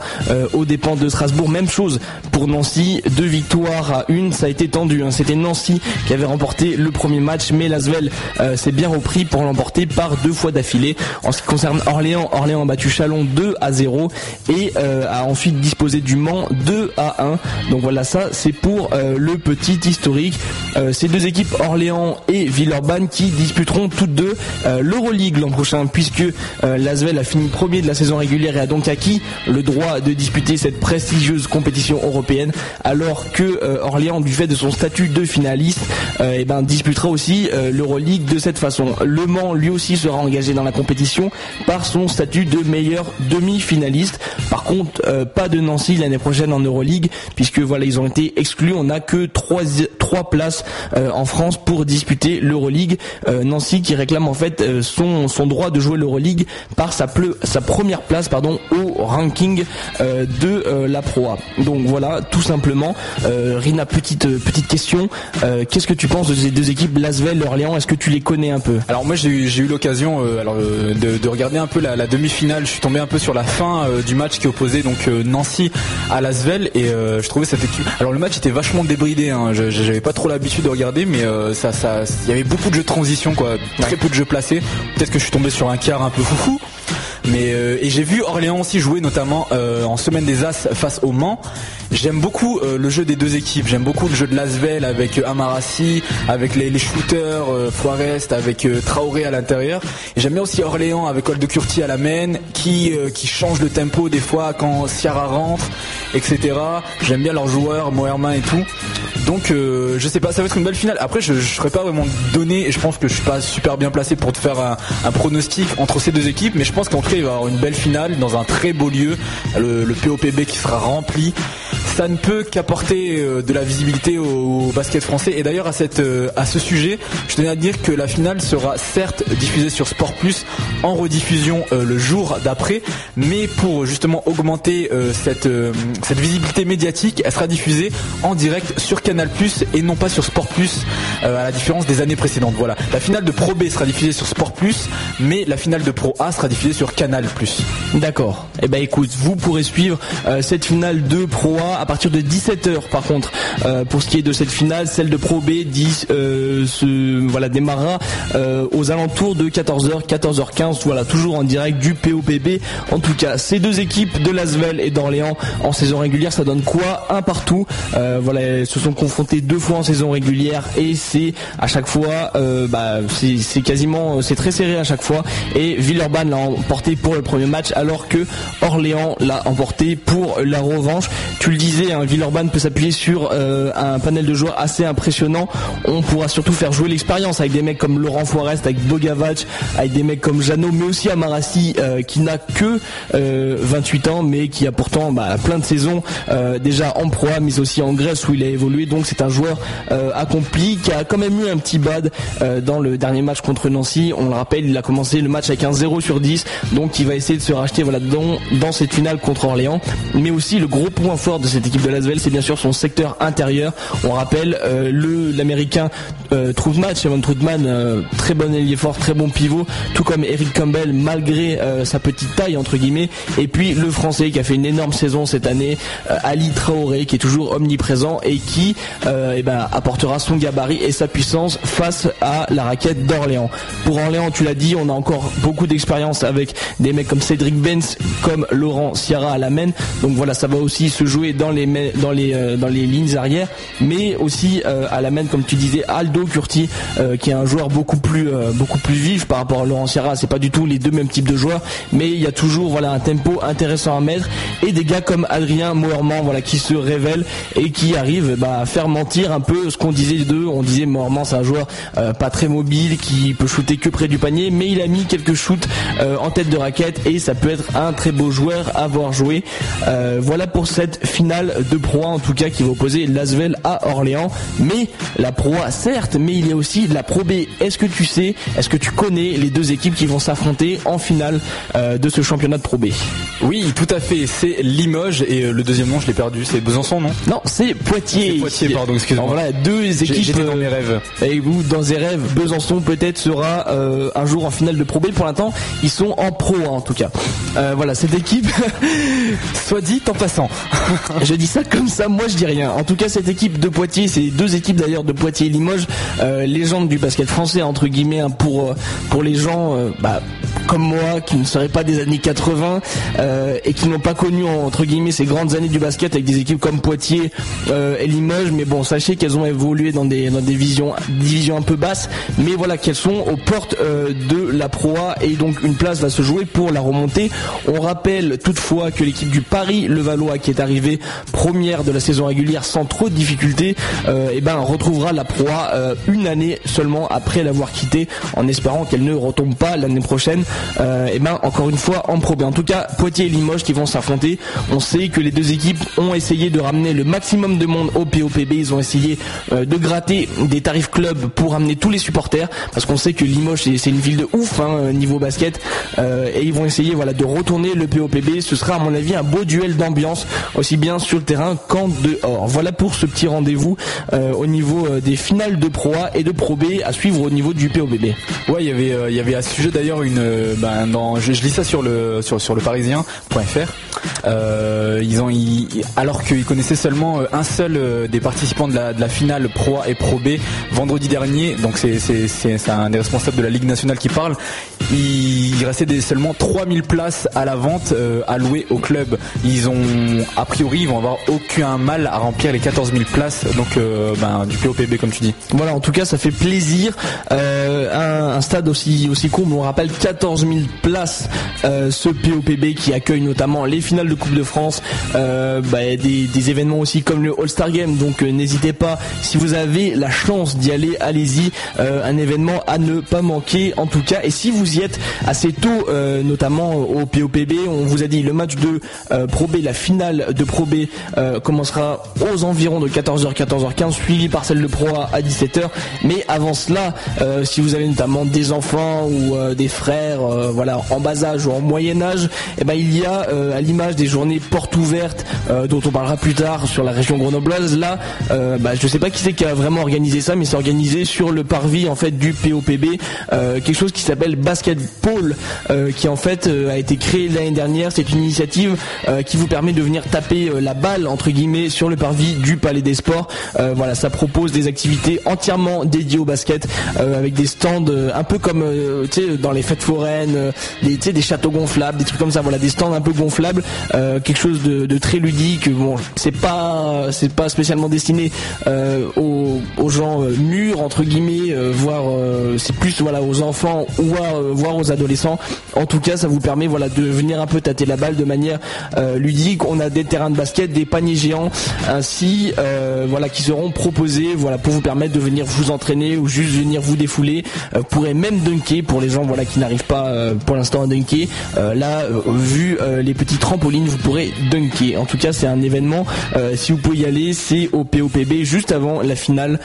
aux dépens de Strasbourg. Même chose pour Nancy, deux victoires à une. Ça a été tendu. Hein. C'était Nancy qui avait remporté le premier match, mais Lasvel s'est bien repris pour l'emporter par deux fois d'affilée. En ce qui concerne Orléans, Orléans a battu Chalon 2 à 0 et a ensuite disposer du Mans 2 à 1. Donc voilà, ça c'est pour euh, le petit historique. Euh, ces deux équipes, Orléans et Villeurbanne, qui disputeront toutes deux euh, l'Euroleague l'an prochain, puisque Lasvel a fini premier de la saison régulière et a donc acquis le droit de disputer cette prestigieuse compétition européenne, alors que Orléans, du fait de son statut de finaliste, eh ben, disputera aussi l'Euroleague de cette façon. Le Mans, lui aussi, sera engagé dans la compétition par son statut de meilleur demi-finaliste. Par contre, pas de Nancy l'année prochaine en Euroleague puisque voilà ils ont été exclus. On n'a que trois trois places euh, en France pour disputer l'Euroleague. Euh, Nancy qui réclame en fait euh, son son droit de jouer l'Euroleague par sa sa première place pardon au ranking de la Pro A. Donc voilà tout simplement. Rina petite petite question. Qu'est-ce que tu penses de ces deux équipes Lasvel, Orléans? Est-ce que tu les connais un peu? Alors moi j'ai eu, l'occasion alors de, regarder un peu la, la demi-finale. Je suis tombé un peu sur la fin du match qui opposait donc Nancy à Lasvel et euh, je trouvais cette équipe. Alors le match était vachement débridé. Hein. J'avais pas trop l'habitude de regarder, mais euh, ça, ça, il y avait beaucoup de jeux de transition, quoi. Très peu de jeux placés. Peut-être que je suis tombé sur un quart un peu foufou. Mais euh, et j'ai vu Orléans aussi jouer notamment euh, en semaine des As face au Mans. J'aime beaucoup euh, le jeu des deux équipes. J'aime beaucoup le jeu de Lasvel avec Amarassi, avec les, les shooters Forest, avec Traoré à l'intérieur. J'aime bien aussi Orléans avec Olde Curti à la main, qui qui change le tempo des fois quand Ciara rentre, etc. J'aime bien leurs joueurs, Moerman et tout. Donc je sais pas, ça va être une belle finale. Après je, je serais pas vraiment donné, je pense que je suis pas super bien placé pour te faire un, pronostic entre ces deux équipes, mais je pense qu'en il va y avoir une belle finale dans un très beau lieu, le, POPB qui sera rempli. Ça ne peut qu'apporter euh, de la visibilité au, basket français. Et d'ailleurs à euh, à ce sujet, je tenais à dire que la finale sera certes diffusée sur Sport Plus en rediffusion euh, le jour d'après, mais pour justement augmenter cette cette visibilité médiatique, elle sera diffusée en direct sur Canal Plus et non pas sur Sport Plus, à la différence des années précédentes. Voilà, la finale de Pro B sera diffusée sur Sport Plus, mais la finale de Pro A sera diffusée sur Canal Plus. D'accord. Eh ben écoute, vous pourrez suivre euh, cette finale de Pro A à partir de 17h par contre. Euh, pour ce qui est de cette finale, celle de Pro B 10 euh, se voilà démarrera aux alentours de 14h, 14h15, voilà, toujours en direct du POPB. En tout cas, ces deux équipes de Lasvel et d'Orléans en saison régulière, ça donne quoi Un partout. voilà, elles se sont confrontées deux fois en saison régulière et c'est à chaque fois bah, c'est quasiment c'est très serré à chaque fois et Villeurbanne l'a emporté pour le premier match alors que Orléans l'a emporté pour la revanche. Tu le disais, hein, Villeurbanne peut s'appuyer sur un panel de joueurs assez impressionnant. On pourra surtout faire jouer l'expérience avec des mecs comme Laurent Forest, avec Bogavac, avec des mecs comme Jeannot, mais aussi Amarassi qui n'a que 28 ans, mais qui a pourtant bah, plein de saisons déjà en proie, mais aussi en Grèce où il a évolué. Donc c'est un joueur accompli qui a quand même eu un petit bad dans le dernier match contre Nancy. On le rappelle, il a commencé le match avec un 0 sur 10, donc il va essayer de se racheter dans, dans cette finale contre Orléans. Mais aussi le gros point fort de cette équipe de Lasvel, c'est bien sûr son secteur intérieur. On rappelle euh, le l'américain euh, Troutman, Troutman, euh, très bon ailier fort, très bon pivot, tout comme Eric Campbell malgré euh, sa petite taille entre guillemets. Et puis le français qui a fait une énorme saison cette année, Ali Traoré qui est toujours omniprésent et qui eh ben, apportera son gabarit et sa puissance face à la raquette d'Orléans. Pour Orléans, tu l'as dit, on a encore beaucoup d'expérience avec des mecs comme Cédric Benz, comme Laurent Sierra à la main. Donc voilà, ça va aussi se jouer dans les dans les euh, lignes arrière, mais aussi euh, à la main, comme tu disais, Aldo Curti, euh, qui est un joueur beaucoup plus beaucoup plus vif par rapport à Laurent Sierra. C'est pas du tout les deux mêmes types de joueurs, mais il y a toujours voilà un tempo intéressant à mettre et des gars comme Adrien Moerman, voilà qui se révèle et qui arrive bah, à faire mentir un peu ce qu'on disait d'eux. On disait Moerman c'est un joueur pas très mobile qui peut shooter que près du panier, mais il a mis quelques shoots euh, en tête de raquette et ça peut être un très beau joueur à voir jouer. Euh, voilà pour cette finale de proie en tout cas qui va opposer Lasvel à Orléans. Mais la proie certes, mais il y a aussi la Pro B. Est-ce que tu sais, est-ce que tu connais les deux équipes qui vont s'affronter en finale euh, de ce championnat de Pro B? Oui, tout à fait. C'est Limoges et le deuxième nom je l'ai perdu. C'est Besançon, non? Non, c'est Poitiers. Poitiers, pardon, excusez-moi. Voilà, deux équipes. J'étais dans mes rêves. Et vous, dans des rêves, Besançon peut-être sera un jour en finale de Pro B. Pour l'instant, ils sont en pro hein, en tout cas. Euh, voilà, cette équipe, soit dit en passant. je dis ça comme ça, moi je dis rien. En tout cas, cette équipe de Poitiers, c'est deux équipes d'ailleurs de Poitiers et Limoges, euh, légendes du basket français entre guillemets hein, pour euh, pour les gens bah, comme moi qui ne seraient pas des années 80 et qui n'ont pas connu entre guillemets ces grandes années du basket avec des équipes comme Poitiers et Limoges. Mais bon, sachez qu'elles ont évolué dans des dans des visions divisions un peu basses, mais voilà qu'elles sont aux portes de la proie et donc une place va se jouer pour la remontée. On rappelle toutefois que l'équipe du Paris Levallois qui est arrivée première de la saison régulière sans trop de difficultés, euh, eh ben retrouvera la euh, une année seulement après l'avoir quittée, en espérant qu'elle ne retombe pas l'année prochaine. Euh, eh ben encore une fois en Pro En tout cas, Poitiers et Limoges qui vont s'affronter. On sait que les deux équipes ont essayé de ramener le maximum de monde au POPB. Ils ont essayé de gratter des tarifs club pour ramener tous les supporters, parce qu'on sait que Limoges c'est une ville de ouf hein, niveau basket. Euh, et ils vont essayer voilà de retourner le POPB. Ce sera à mon avis un beau duel d'ambiance aussi bien sur le terrain qu'en dehors. Voilà pour ce petit rendez-vous euh, au niveau euh, des finales de Pro A et de Pro B à suivre au niveau du POPB. Ouais, il y avait il y avait à ce sujet d'ailleurs une ben, je, lis ça sur le sur le parisien.fr. ils ont alors qu'ils connaissaient seulement un seul des participants de la, finale Pro A et Pro B vendredi dernier. Donc c'est un des responsables de la Ligue nationale qui parle. Il restait seulement 3000 places à la vente euh, allouées au club. Ils ont, a priori, ils vont avoir aucun mal à remplir les 14 000 places donc euh, ben, du POPB comme tu dis. Voilà, en tout cas, ça fait plaisir. Euh, un, stade aussi aussi court, on rappelle 14 000 places. ce POPB qui accueille notamment les finales de Coupe de France, bah, des, événements aussi comme le All-Star Game. Donc n'hésitez pas, si vous avez la chance d'y aller, allez-y. un événement à ne pas manquer en tout cas. Et si vous y êtes assez tôt, euh, notamment au POPB. On vous a dit le match de euh, Pro B, la finale de Pro B euh, commencera aux environs de 14h, 14h15, suivi par celle de Pro A à 17h. Mais avant cela, si vous avez notamment des enfants ou des frères, voilà, en bas âge ou en moyen âge, eh ben il y a à l'image des journées portes ouvertes dont on parlera plus tard sur la région grenobloise. Là, bah, je sais pas qui c'est qui a vraiment organisé ça, mais c'est organisé sur le parvis en fait du POPB, quelque chose qui s'appelle Basket euh, qui en fait euh, a été créé l'année dernière. C'est une initiative euh, qui vous permet de venir taper la balle entre guillemets sur le parvis du Palais des Sports. voilà, ça propose des activités entièrement dédiées au basket avec des stands un peu comme dans les fêtes foraines, des, des châteaux gonflables, des trucs comme ça. Voilà, des stands un peu gonflables, quelque chose de, très ludique. Bon, c'est pas c'est pas spécialement destiné aux, gens mûrs entre guillemets, voire c'est plus voilà aux enfants ou à voire aux adolescents. En tout cas, ça vous permet voilà de venir un peu tâter la balle de manière ludique. On a des terrains de basket, des paniers géants, ainsi voilà qui seront proposés voilà pour vous permettre de venir vous entraîner ou juste venir vous défouler. vous pourrez même dunker pour les gens voilà qui n'arrivent pas pour l'instant à dunker. là, vu les petits trampolines, vous pourrez dunker. En tout cas, c'est un événement. si vous pouvez y aller, c'est au POPB juste avant la finale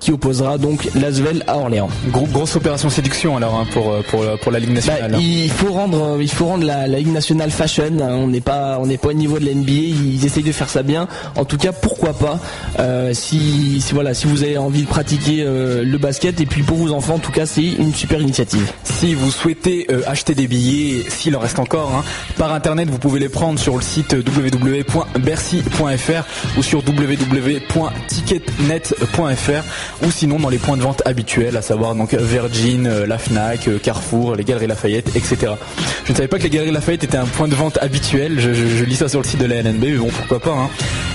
qui opposera donc Lasvel à Orléans. grosse opération séduction alors hein, pour, pour, pour la Ligue nationale. Bah, il faut rendre il faut rendre la, Ligue nationale fashion. On n'est pas on n'est pas au niveau de la NBA. Ils essayent de faire ça bien. En tout cas, pourquoi pas euh, si, si, voilà si vous avez envie de pratiquer euh, le basket et puis pour vos enfants, en tout cas, c'est une super initiative. Si vous souhaitez euh, acheter des billets, s'il en reste encore, hein, par internet, vous pouvez les prendre sur le site www.bercy.fr ou sur www.ticketnet.fr ou sinon dans les points de vente habituels, à savoir donc Virgin, la Fnac, Carrefour, les Galeries Lafayette, etc. Je ne savais pas que les Galeries Lafayette étaient un point de vente habituel. Je, lis ça sur le site de la LNB, mais bon pourquoi pas. Hein.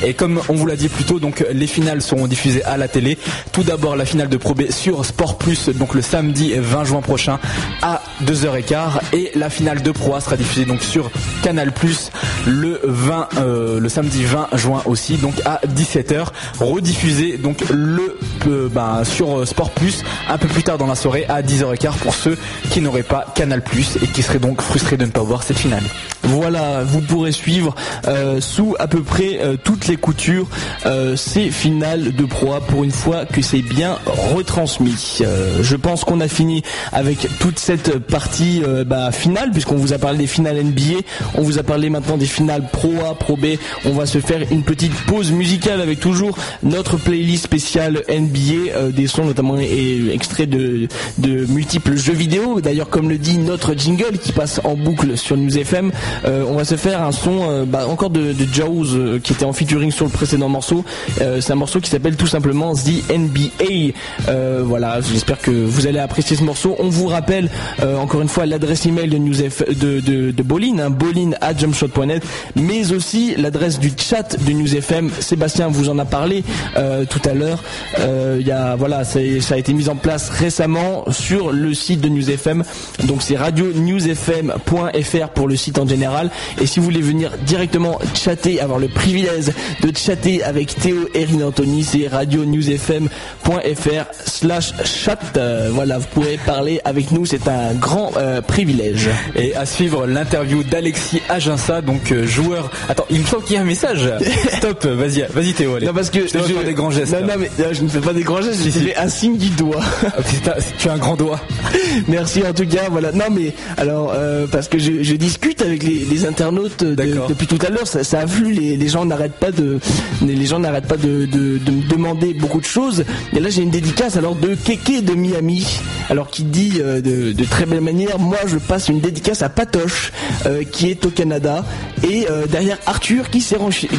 Et comme on vous l'a dit plus tôt, donc les finales seront diffusées à la télé. Tout d'abord la finale de Pro B sur Sport Plus, donc le samedi 20 juin prochain à 2h15 et la finale de Pro A sera diffusée donc sur Canal Plus le 20 euh, samedi 20 juin aussi donc à 17h rediffusée donc le euh, ben, sur Sport Plus un peu plus tard dans la soirée à 10h15 pour ceux qui n'auraient pas Canal Plus et qui seraient donc frustrés de ne pas voir cette finale. Voilà, vous pourrez suivre euh, sous à peu près toutes les coutures ces finales de proie pour une fois que c'est bien retransmis. je pense qu'on a fini avec toute cette partie bah, finale puisqu'on vous a parlé des finales NBA, on vous a parlé maintenant des finales Pro A, Pro B. On va se faire une petite pause musicale avec toujours notre playlist spéciale NBA, des sons notamment et extraits de, de multiples jeux vidéo. D'ailleurs, comme le dit notre jingle qui passe en boucle sur News FM, on va se faire un son bah, encore de, de Jaws qui était en featuring sur le précédent morceau. c'est un morceau qui s'appelle tout simplement The NBA. voilà, j'espère que vous allez apprécier ce morceau. On vous rappelle encore une fois l'adresse email de News de, de, Bolin, hein, bolin à jumpshot.net, mais aussi l'adresse du chat de News FM. Sébastien vous en a parlé tout à l'heure. Il y a voilà, ça a été mis en place récemment sur le site de News FM. Donc c'est radio newsfm.fr pour le site en général. Et si vous voulez venir directement chatter, avoir le privilège de chatter avec Théo et Anthony, c'est radio newsfm.fr slash chat. voilà, vous pourrez parler avec nous, c'est un grand privilège. Et à suivre l'interview d'Alexis Aginsa, donc joueur. Attends, il me semble qu'il y a un message. Stop, vas-y, vas-y Théo. Allez. Non parce que je, fais des grands gestes. Non, non mais je ne fais pas des grands gestes, je fais un signe du doigt. tu as un grand doigt. Merci en tout cas. Voilà. Non mais alors parce que je, discute avec les, internautes depuis tout à l'heure, ça, ça afflue. Les, les gens n'arrêtent pas de, les gens n'arrêtent pas de, de, de, me demander beaucoup de choses. Et là j'ai une dédicace alors de Keke de Miami, alors qui dit de, de, très belle manière, moi je passe une dédicace à Patoche qui est au Canada et derrière Arthur qui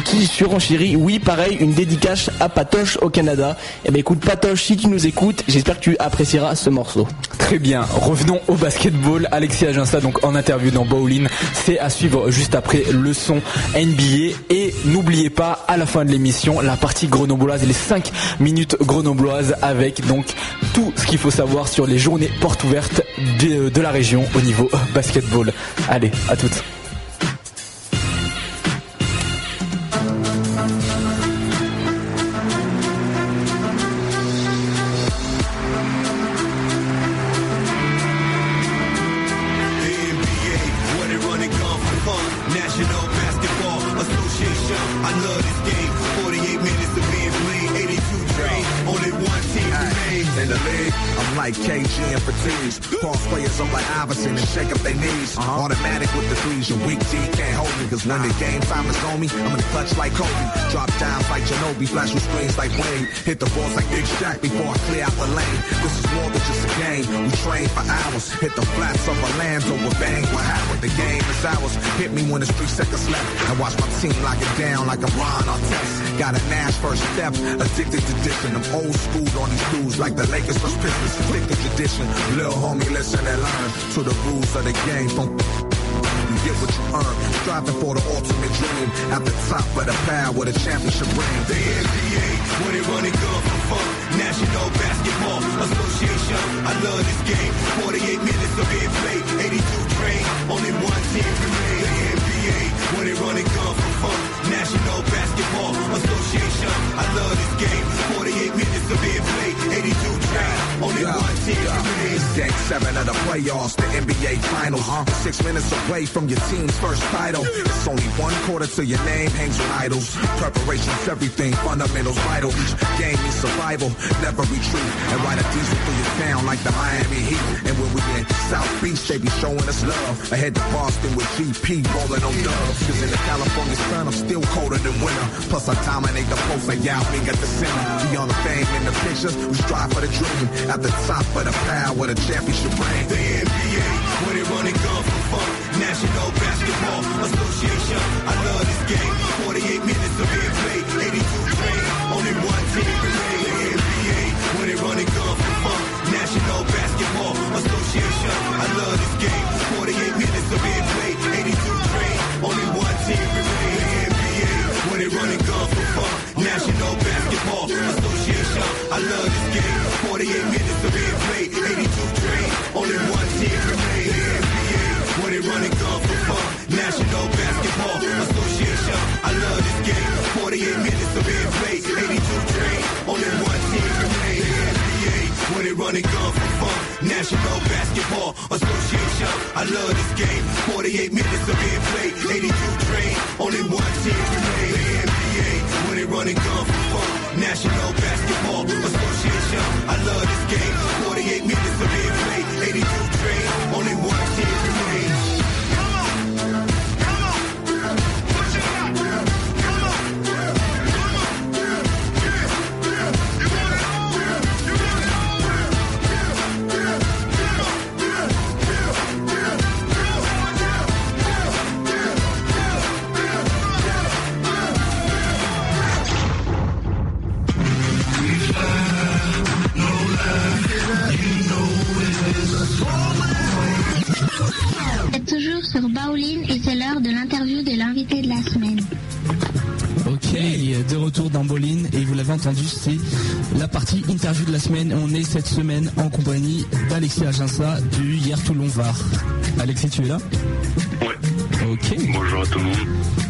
qui surenchérit. Oui pareil une dédicace à Patoche au Canada. Eh ben écoute Patoche si tu nous écoutes, j'espère que tu apprécieras ce morceau. Très bien, revenons au basketball. Alexis Aginsa donc en interview dans Bowling, c'est à suivre juste après le son NBA et n'oubliez pas à la fin de l'émission la partie grenobloise, les 5 minutes grenobloises avec donc tout ce qu'il faut savoir sur les journées portes ouvertes de, de la région au niveau basketball. Allez, à toutes. automatic when the game finally on me, I'm in the clutch like Kobe. Drop down like Ginobili, flash with screens like Wayne. Hit the balls like Big Shaq before I clear out the lane. This is more than just a game. We train for hours. Hit the flats of Orlando with bang. What happened? The game is ours. Hit me when there's three seconds left. And watch my team lock it down like a Ron Artest. Got a Nash first step. Addicted to dissing. I'm old school on these dudes like the Lakers first Pistons. Stick to tradition. Little homie, listen and learn. To the rules of the game. Don't you get what you earn. striving for the ultimate dream. At the top of the pile with a championship ring. The NBA, when it running good for fun. National Basketball Association. I love this game. 48 minutes of being played. 82 train. Only one team remains. The NBA, when it running good for fun. National Basketball Association. I love this game. 48 minutes of being played. 82 train. Only Yeah, one team yeah. game seven of the playoffs, the NBA finals. Six minutes away from your team's first title. It's only one quarter till your name hangs with idols. Preparation's everything, fundamentals vital. Each game is survival, never retreat. And ride a diesel through your town like the Miami Heat. And when we in South Beach, they be showing us love. Ahead to Boston with GP rolling on dubs. Cause in the California sun, I'm still colder than winter. Plus I dominate the post like Yao Ming at the center. Beyond the fame and the pictures, we strive for the dream. At the top of the pile with a championship ring. The NBA, when it running gun for fun. National Basketball Association. I love this game. 48 minutes of being played. 82 National Basketball Association. I love this game. 48 minutes of being played. 82 train. Only one team remains. The NBA, when it running gun for fun. National Basketball Association. I love this game. 48 minutes of being played. Sur Baoline et c'est l'heure de l'interview de l'invité de la semaine. Ok, de retour dans Bolin et vous l'avez entendu, c'est la partie interview de la semaine. On est cette semaine en compagnie d'Alexis Aginsa du Hier Toulon Var. Alexis, tu es là Ouais, Ok. bonjour à tout le monde.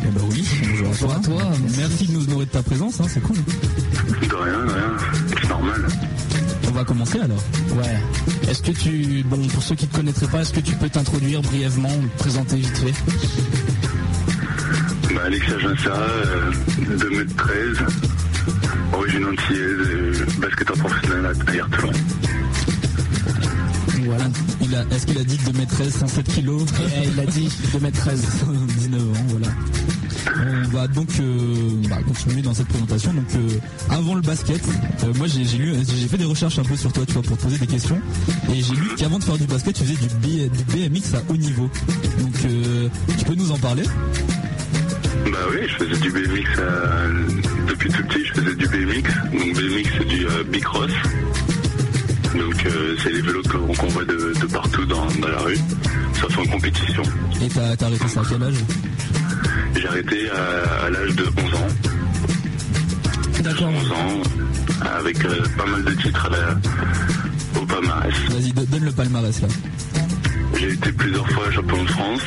Eh ben oui, bonjour à toi. Merci de nous honorer de ta présence, hein, c'est cool. De rien, de rien, va commencer alors. Ouais. Est-ce que tu, bon, pour ceux qui ne te connaîtraient pas, est-ce que tu peux t'introduire brièvement, te présenter vite fait? Bah, Alexia Jansara, euh, 2m13, origine antillaise, euh, basketteur professionnel à, Hier-Toulon. Voilà. Il a, est-ce qu'il a dit 2m13, 107 kilos? Il a dit 2m13, va donc euh, bah, continuer dans cette présentation. Donc euh, avant le basket, euh, moi j'ai, lu, j'ai fait des recherches un peu sur toi, tu vois, pour te poser des questions. Et j'ai lu qu'avant de faire du basket, tu faisais du, B- du BMX à haut niveau. Donc tu peux nous en parler? Bah oui, je faisais du BMX euh, depuis tout petit, je faisais du BMX. Donc BMX c'est du euh, bicross. Donc euh, c'est les vélos qu'on voit de, de partout dans, dans la rue, sauf en compétition. Et t'as, t'as arrêté ça à quel âge? J'ai arrêté à, à l'âge de 11 ans. D'accord. 11 ans, avec euh, pas mal de titres à la, au palmarès. Vas-y, do- donne le palmarès là. J'ai été plusieurs fois champion de France,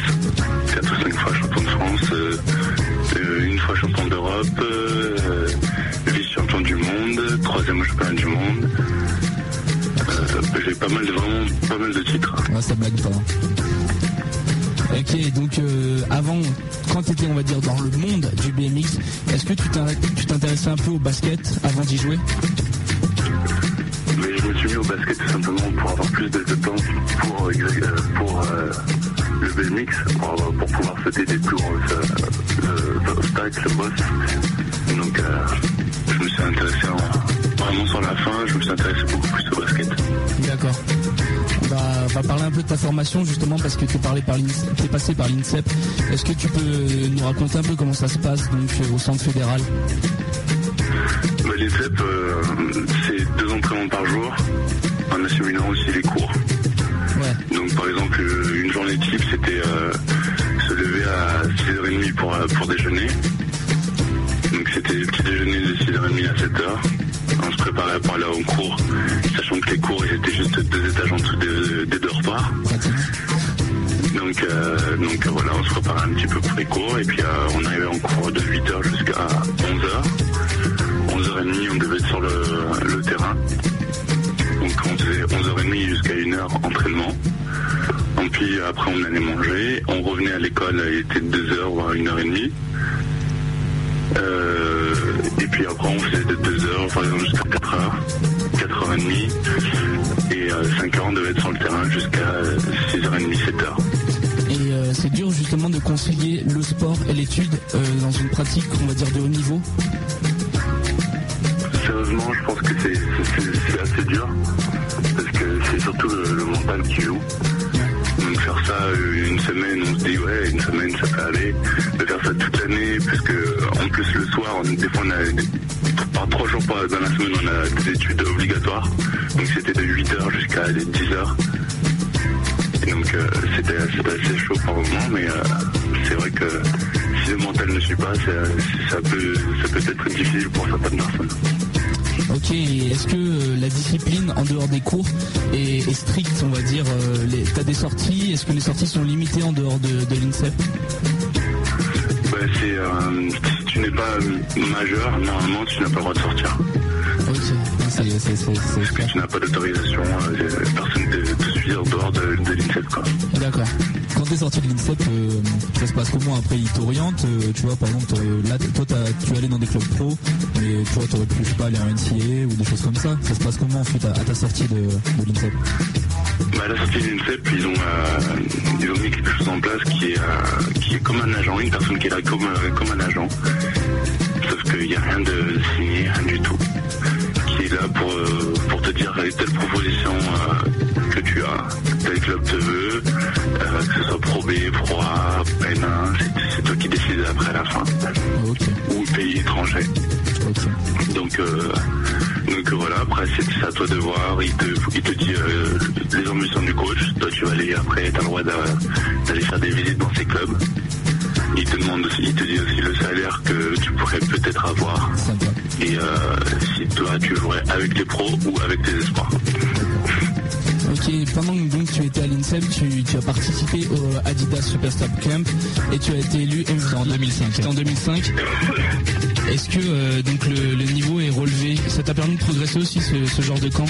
4 ou 5 fois champion de France, euh, une fois champion d'Europe, euh, vice-champion du monde, troisième au championnat du monde. Euh, j'ai pas mal de vraiment pas mal de titres. Ouais, ça blague pas. Ok, donc euh, avant, quand tu étais, on va dire, dans le monde du BMX, est-ce que tu t'in- tu t'intéressais un peu au basket avant d'y jouer? Mais je me suis mis au basket tout simplement pour avoir plus de, temps pour, euh, euh, pour euh, le BMX, pour, pour pouvoir sauter des plus gros euh, obstacles, le boss. Donc euh, je me suis intéressé en- vraiment sur la fin, je me suis intéressé beaucoup plus au basket. D'accord. On va, parler un peu de ta formation justement parce que tu es passé par l'INSEP. Est-ce que tu peux nous raconter un peu comment ça se passe donc euh, au centre fédéral? Bah, L'INSEP, euh, c'est deux entraînements par jour, en assimilant aussi les cours. Ouais. Donc par exemple, euh, une journée type, c'était euh, se lever à 6h30 pour, pour déjeuner. Donc c'était le petit déjeuner de 6h30 à 7h. On se préparait pour aller en cours, sachant que les cours ils étaient juste deux étages en dessous des, Donc, euh, euh, voilà, on se préparait un petit peu pour les cours et puis euh, on arrivait en cours de 8h jusqu'à 11h. 11h30 on devait être sur le, terrain. Donc on faisait 11h30 jusqu'à 1h entraînement. Et puis après on allait manger, on revenait à l'école, il était 2h voire 1h30. Euh, et puis après on faisait de 2h par exemple jusqu'à 4h, 4h30. Et euh, 5h on devait être sur le terrain jusqu'à euh, 6h30, 7h. Et euh, c'est dur justement de concilier le sport et l'étude euh, dans une pratique, on va dire, de haut niveau. Sérieusement, je pense que c'est- assez dur parce que c'est surtout le, le mental qui joue. Donc faire ça euh, une semaine, on se dit ouais, une semaine ça peut aller. De faire ça toute l'année, parce que en plus le soir, on, des fois on a des- par trois jours par- dans la semaine, on a des études obligatoires. Donc c'était de 8h jusqu'à 10h. Et donc euh, c'était assez chaud par moment, mais euh, c'est vrai que si le mental ne suit pas, ça peut, ça peut être difficile pour certaines personnes. Ok, est-ce que euh, la discipline en dehors des cours est, est stricte, on va dire les- T'as des sorties Est-ce que les sorties sont limitées en dehors de, de l'INSEP? Bah, c'est, tu n'es pas majeur, normalement tu n'as pas le droit de sortir. Ok, c'est Parce que tu n'as pas d'autorisation, euh, personne ne te suit en dehors de, de l'INSEP. Quoi. D'accord. Quand t'es sorti de l'INSEP, euh, ça se passe comment après? Ils t'orientent euh, Tu vois, par exemple, là, toi, t'as- tu es allé dans des clubs pro, mais toi, t'aurais pu, je sais pas, aller en NCA ou des choses comme ça. Ça se passe comment ensuite à, à ta sortie de, de l'INSEP? Bah, la sortie de l'INSEP, ils ont, euh, ils ont mis quelque chose en place qui est, euh, qui est comme un agent, une personne qui est là comme, euh, comme un agent. Sauf qu'il n'y a rien de signé, rien du tout. Qui est là pour, pour te dire telle proposition que tu as, tel club te veut, euh, que ce soit Pro B, Pro A, N1, c'est- toi qui décides après à la fin. Ou pays étranger. Donc, euh, donc euh, voilà, après c'est à toi de voir, il te, il te dit euh, les ambitions du coach, toi tu vas aller après, tu as le droit d'a- d'aller faire des visites dans ces clubs. Il te demande aussi, il te dit aussi le salaire que tu pourrais peut-être avoir et euh, si toi tu jouerais avec les pros ou avec tes espoirs. Ok, pendant que donc, tu étais à l'INSEP, tu, tu as participé au Adidas Superstar Camp et tu as été élu MVP. En 2005. C'était en 2005. Est-ce que euh, donc le, niveau est relevé? Ça t'a permis de progresser aussi ce, genre de camp?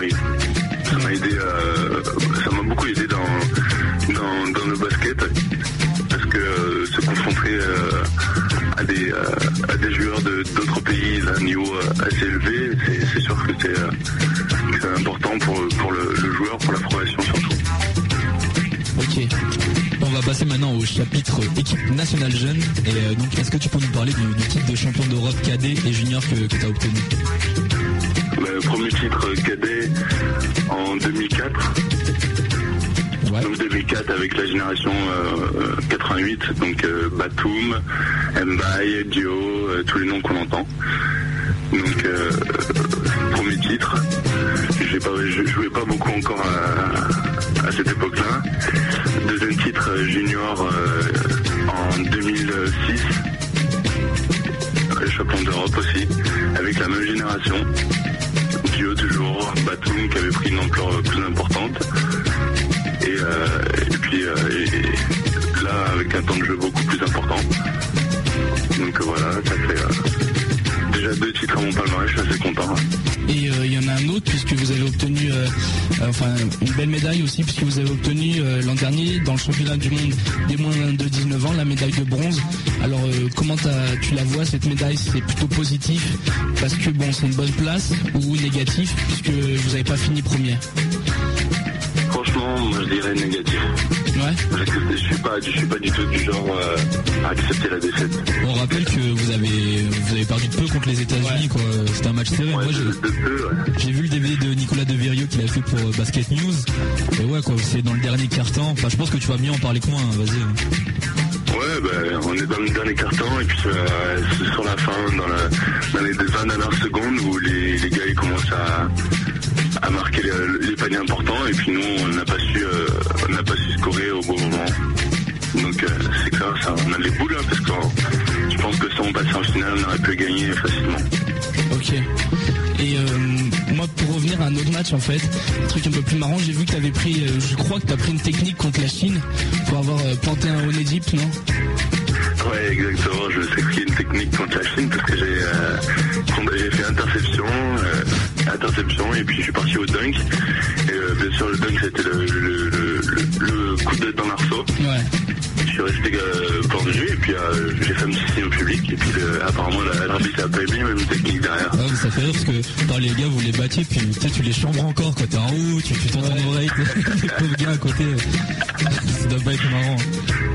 Oui, ça m'a aidé, euh, ça m'a beaucoup aidé dans, dans, le basket. Parce que euh, se confronter à, des, à des joueurs de- d'autres pays d'un niveau passer maintenant au chapitre équipe nationale jeune. Et euh, donc, est-ce que tu peux nous parler du, du titre de champion d'Europe cadet et junior que, que tu as obtenu Le premier titre cadet en 2004. Ouais. Donc 2004 avec la génération euh, euh, 88, donc euh, Batum, Mbaye, Dio, euh, tous les noms qu'on entend. Donc premier titre. Pas, je jouais pas beaucoup encore à, à cette époque-là. Deuxième titre euh, junior euh, en 2006. Le champion d'Europe aussi, avec la même génération. Dio toujours, Batum qui avait pris une ampleur plus importante. Et, euh, puis euh, là, avec un temps de jeu beaucoup plus important. Donc euh, voilà, ça fait euh, déjà deux titres à mon palmarès, je puisque vous avez obtenu euh, euh, enfin une belle médaille aussi puisque vous avez obtenu euh, l'an dernier dans le championnat du monde des moins de 19 ans la médaille de bronze. Alors comment tu la vois cette médaille? C'est plutôt positif parce que bon c'est une bonne place ou négatif puisque vous n'avez pas fini première. Franchement, je dirais négatif. Ouais. Parce que je suis pas, je suis pas du tout du genre euh, à accepter la défaite. On rappelle que vous avez, vous avez perdu de peu contre les États-Unis. quoi. C'était un match serré. Ouais, Moi, de, j'ai- de ouais. Vu le DVD de Nicolas Deverio qu'il a fait pour euh, Basket News. Et ouais, quoi, c'est dans le dernier quart-temps. Enfin, je pense que tu vas mieux en parler que moi. hein, Vas-y. hein. Ouais, ben, on est dans le dernier carton et puis euh, c'est sur la fin, dans, la- dans les 20 dernières secondes où les, les gars ils commencent à, à marquer les, les paniers importants et puis nous on n'a pas su, euh, on n'a pas su scorer au bon moment. Donc euh, c'est clair, ça, on a les boules, hein, parce que euh, je pense que si on passait en finale, on aurait pu gagner facilement. Ok. Et euh, moi, pour revenir à un autre match, en fait, un truc un peu plus marrant, j'ai vu que tu avais pris, je crois que tu as pris une technique contre la Chine pour avoir planté un Onedip, non? Ouais, exactement. Je sais qu'il y a une technique contre la Chine parce que j'ai euh, et puis je suis parti au dunk. Et euh, bien sûr, le dunk c'était le, le, le, le- coup de dans l'arceau. Ouais. Je suis resté euh, pendu et puis euh, j'ai fait un petit signe au public et puis euh, apparemment la- l'arbitre a pas aimé même technique derrière. Ouais, mais ça fait rire parce que par les gars vous les battiez puis tu les chambres encore quand t'es en haut, tu, tu t'entends l'oreille, le pauvre gars à côté. Ça doit pas être marrant.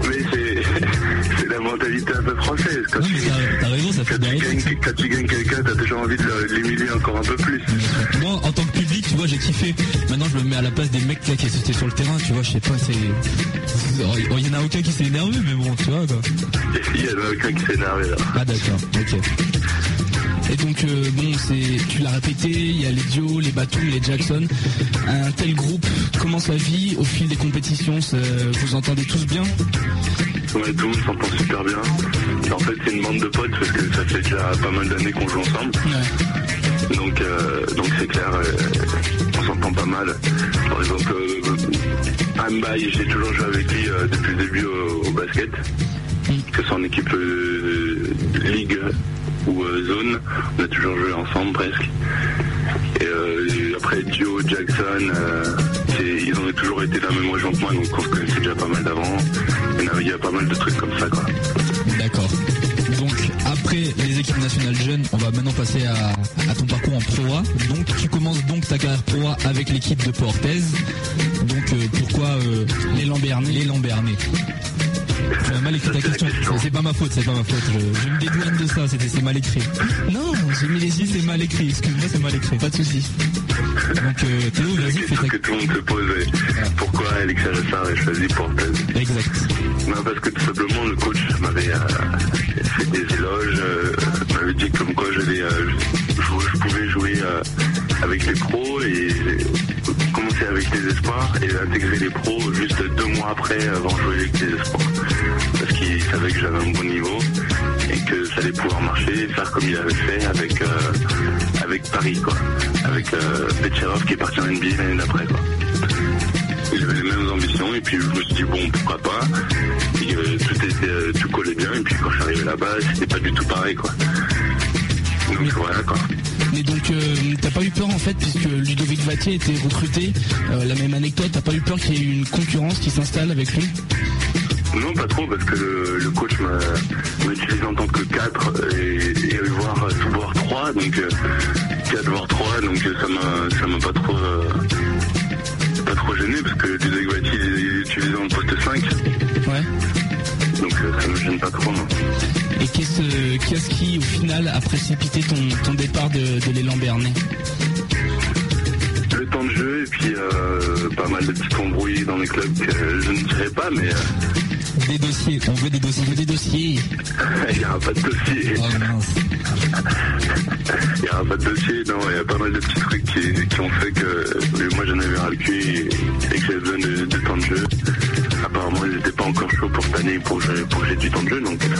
Mais c'est c'est la mentalité un peu française. Quand, Non tu, t'as raison, ça fait quand, tu gagnes, quand tu gagnes quelqu'un, t'as toujours envie de l'humilier encore un peu plus. Moi, en tant que public, tu vois, j'ai kiffé. Maintenant, je me mets à la place des mecs là, qui étaient sur le terrain, tu vois, je sais pas, c'est. Oh, Il y en a aucun qui s'est énervé, mais bon, tu vois, quoi. Il y en a aucun qui s'est énervé là. Ah, d'accord, ok. Et donc, euh, bon, c'est, tu l'as répété, il y a les Dio, les Batum, les Jackson. Un tel groupe, comment ça vit au fil des compétitions Vous entendez tous bien? Ouais, tout le monde s'entend super bien. En fait, c'est une bande de potes parce que ça fait déjà pas mal d'années qu'on joue ensemble. Ouais. Donc, euh, donc c'est clair, euh, on s'entend pas mal. Par exemple, euh, Ambaï, j'ai toujours joué avec lui euh, depuis le début au, basket. Que ce soit en équipe euh, ligue ou zone, on a toujours joué ensemble presque. Et après Dio, Jackson, toujours été la même région que moi, donc on se connaissait déjà pas mal d'avant. Il y a- Il y a pas mal de trucs comme ça, quoi. D'accord. Donc, après les équipes nationales jeunes, on va maintenant passer à, à ton parcours en Pro A. Donc, tu commences donc ta carrière Pro A avec l'équipe de Portez. Donc, euh, pourquoi euh, les Lambernais Les Lambernais. Tu as mal écrit ta question. C'est- pas ma faute, c'est pas ma faute. Je, je me dédouane de ça, c'était c'est mal écrit. Non, j'ai mis les Si c'est mal écrit, excuse-moi, c'est mal écrit. Pas de soucis. Donc, euh, Théo, vas-y, fais question ta que tout le monde se pose. ouais. Pourquoi Alex Aressard a choisi Portez? Exact. Non, parce que tout simplement, le coach m'avait euh, fait des éloges, euh, m'avait dit comme quoi j'allais, euh, je, je pouvais jouer euh, avec les pros et avec les espoirs et intégrer les pros juste deux mois après de jouer avec les espoirs. Parce qu'il savait que j'avais un bon niveau et que ça allait pouvoir marcher faire comme il avait fait avec, euh, avec Paris, quoi. Avec euh, qui est parti en NBA l'année d'après, quoi. Il avait les mêmes ambitions et puis je me suis dit bon pourquoi pas. Et, euh, tout était euh, tout collait bien et puis quand je suis arrivé là-bas c'était pas du tout pareil quoi. Donc voilà quoi. Mais donc, euh, t'as pas eu peur en fait, puisque Ludovic Vatier était recruté euh, la même toi, t'as pas eu peur qu'il y ait une concurrence qui s'installe avec lui? Non pas trop parce que le, le coach m'a utilisé en tant que 4 et, et voire, voire 3 donc euh, 4 voire 3 donc euh, ça m'a ça m'a pas trop euh, pas trop gêné parce que Ludovic Vatier il est utilisé en poste 5 Ouais. Donc euh, ça me gêne pas trop non. Et qu'est-ce qu'est-ce qui, au final, a précipité ton, ton départ de, de l'élan Bernay Le temps de jeu et puis euh, pas mal de petits embrouilles dans les clubs que je ne dirais pas, mais euh, Des dossiers, on veut des dossiers. Des dossiers. il n'y aura pas de dossier. Oh. Il n'y aura pas de dossier, non, il y a pas mal de petits trucs qui, qui ont fait que euh, moi j'en avais ras le cul et, et que j'avais besoin de, de temps de jeu. Ils n'étaient pas encore chauds pour cette année pour pour j'ai du temps de jeu, donc euh,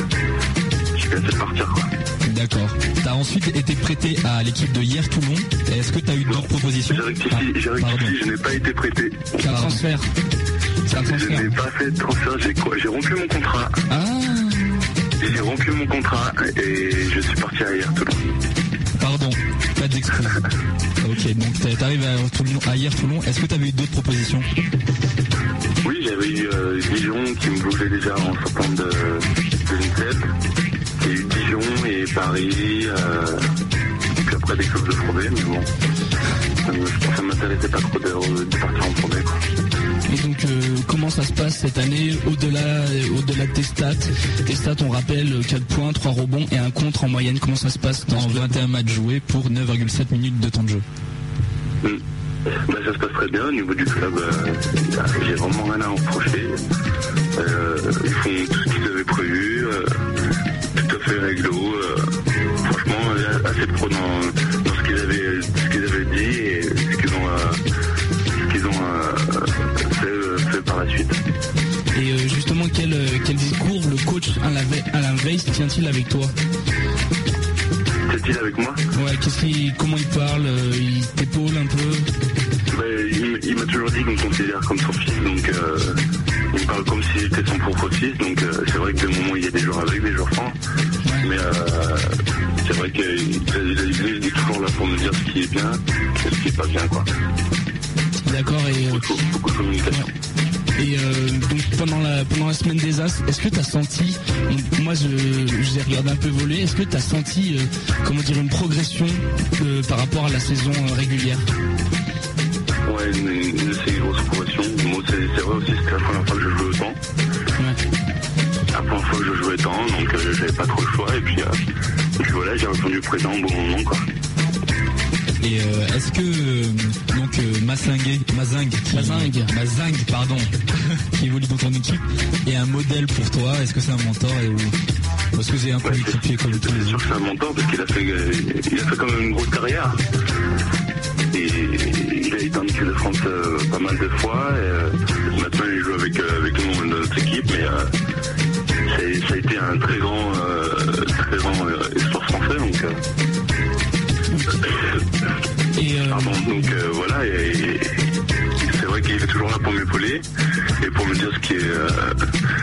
je suis laissé partir quoi. D'accord. T'as ensuite été prêté à l'équipe de hier Toulon. Est-ce que t'as eu d'autres propositions J'ai rectifié, Ah, rectifié, je n'ai pas été prêté. C'est un transfert. Un Je transfert. n'ai pas fait de transfert, j'ai quoi J'ai rompu mon contrat. Ah J'ai rompu mon contrat et je suis parti à hier Toulon. Pardon, pas d'excuses. ok, donc t'a- t'arrives à, Toulon, à hier Toulon. Est-ce que t'avais eu d'autres propositions? Dijon qui me voulait déjà en sortant de, de l'INSEP. Il y a eu Dijon et Paris, euh, et puis après des clubs de B, mais bon, ça ça m'intéressait pas trop de, de partir en quoi. Et donc, euh, comment ça se passe cette année au-delà au-delà de tes stats? Tes stats, on rappelle, 4 points, 3 rebonds et un contre en moyenne. Comment ça se passe dans En ce club 21 matchs joués pour 9,7 minutes de temps de jeu? Hmm. Bah, ça se passe très bien au niveau du club. euh, bah, J'ai vraiment rien à en reprocher. Euh, ils font tout ce qu'ils avaient prévu, euh, tout à fait réglo. franchement, assez pro dans, dans ce qu'ils avaient, ce qu'ils avaient dit et ce qu'ils ont, ce qu'ils ont fait, fait par la suite. Et justement, quel, euh, discours, le coach Alain Weiss tient-il avec toi? C'est-il avec moi? Ouais, qu'est-ce qu'il, comment il parle Il t'épaule un peu? Il m'a toujours dit qu'on me considère comme son fils, donc euh, il me parle comme si j'étais son propre fils. Donc euh, c'est vrai que des moments il y a des jours avec, des jours sans. Mais euh, c'est vrai qu'il il, il- il est toujours là pour me dire ce qui est bien et ce qui est pas bien. quoi. D'accord, et, euh, Beaucoup, beaucoup de communication. et euh, donc pendant la, pendant la semaine des As, est-ce que tu as senti, moi je, je l'ai regardé un peu voler, est-ce que tu as senti, euh, comment dire, une progression euh, par rapport à la saison euh, Ouais, une, une de grosses progressions. Moi, c'est vrai aussi, c'était la première fois que je jouais autant. La première fois que je jouais tant, donc euh, j'avais pas trop le choix. Et puis, euh, et puis voilà, j'ai répondu présent au bon moment. Quoi. Et euh, est-ce que euh, donc euh, Massingue, Mazingue, qui- Mazingue. Mazingue, pardon, qui évolue dans ton équipe, est un modèle pour toi? Est-ce que c'est un mentor et, est-ce que c'est un peu équipier comme les C'est sûr que c'est un mentor parce qu'il a fait, euh, il a fait quand même une grosse carrière. Et il a été en équipe de France euh, pas mal de fois. Et, euh, maintenant, il joue avec, euh, avec tout le monde de notre équipe. Mais ça a été un très grand, très grand espoir français. Donc, Et pardon. Donc voilà. Et, et c'est vrai qu'il est toujours là pour m'épauler et pour me dire ce qui est,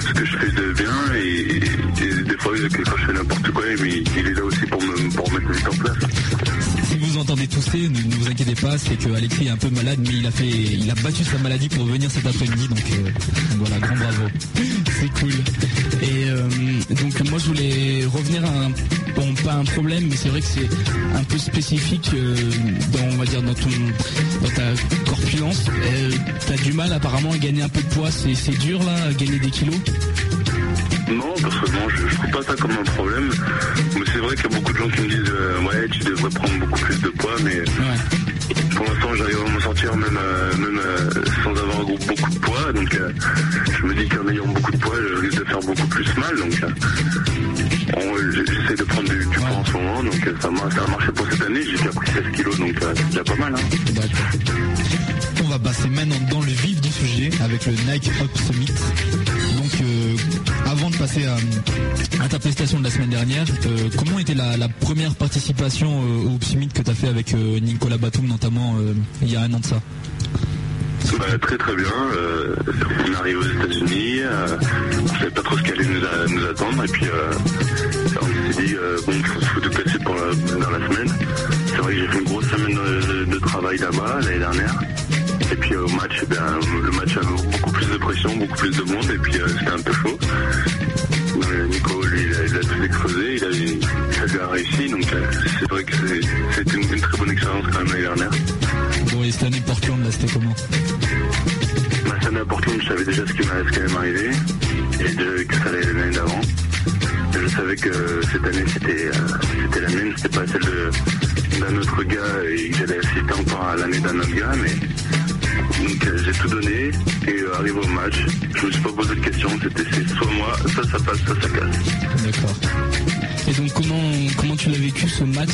ce que je fais de bien. Et, et des fois, quand je fais n'importe quoi, il, il est là aussi pour me pour mettre les en place. Entendez tousser, ne, ne vous inquiétez pas, c'est que Alexis est un peu malade, mais il a fait, il a battu sa maladie pour venir cet après-midi, donc, euh, voilà, grand bravo. c'est cool. Et euh, donc moi je voulais revenir à un, bon pas un problème, mais c'est vrai que c'est un peu spécifique euh, dans, on va dire, dans ton, dans ta corpulence. T'as du mal apparemment à gagner un peu de poids, c'est dur là, à gagner des kilos? Non, personnellement, je, je trouve pas ça comme un problème. Mais c'est vrai qu'il y a beaucoup de gens qui me disent euh, ouais, tu devrais prendre beaucoup plus de poids, mais pour l'instant, j'arrive à m'en sortir même, euh, même euh, sans avoir gros- beaucoup de poids. Donc, euh, je me dis qu'en ayant beaucoup de poids, je risque de faire beaucoup plus mal. Donc, on- j'essaie de prendre du, du poids en ce moment. Donc, ça, a marché pour cette année. J'ai déjà pris 16 kilos, donc c'est déjà pas mal. Hein. On va passer maintenant dans avec le Nike Up Summit. Donc, euh, avant de passer à, ta prestation de la semaine dernière, euh, comment était la, première participation euh, au Summit que tu as fait avec Nicolas Batum, notamment il y a un an de ça? Bah, très très bien. Euh, on arrive aux États-Unis. On savait pas trop ce qu'allait nous, nous attendre. Et puis on s'est dit bon, faut, faut tout casser pour la, dans la semaine. C'est vrai que j'ai fait une grosse semaine de- de travail là-bas l'année dernière. Et puis euh, au match, eh bien, le match avait beaucoup plus de pression, beaucoup plus de monde. Et puis euh, c'était un peu chaud. Nico, lui, il a, il a tout explosé. Il a, a réussi. Donc euh, c'est vrai que c'était une, une très bonne expérience quand même l'année dernière. Bon, et cette année Portland, là, c'était comment? Ma scène à Portland, je savais déjà ce qui m'allait m'arriver. J'ai déjà vu que ça allait l'année d'avant. Et Je savais que cette année c'était euh, c'était la mienne, c'était pas celle de- d'un autre gars et que j'allais assister encore à l'année d'un autre gars, mais donc euh, j'ai tout donné et euh, arrivé au match, je me suis pas posé de questions, c'était c'est soit moi, soit ça passe, soit ça casse. D'accord. Et donc comment comment tu l'as vécu ce match?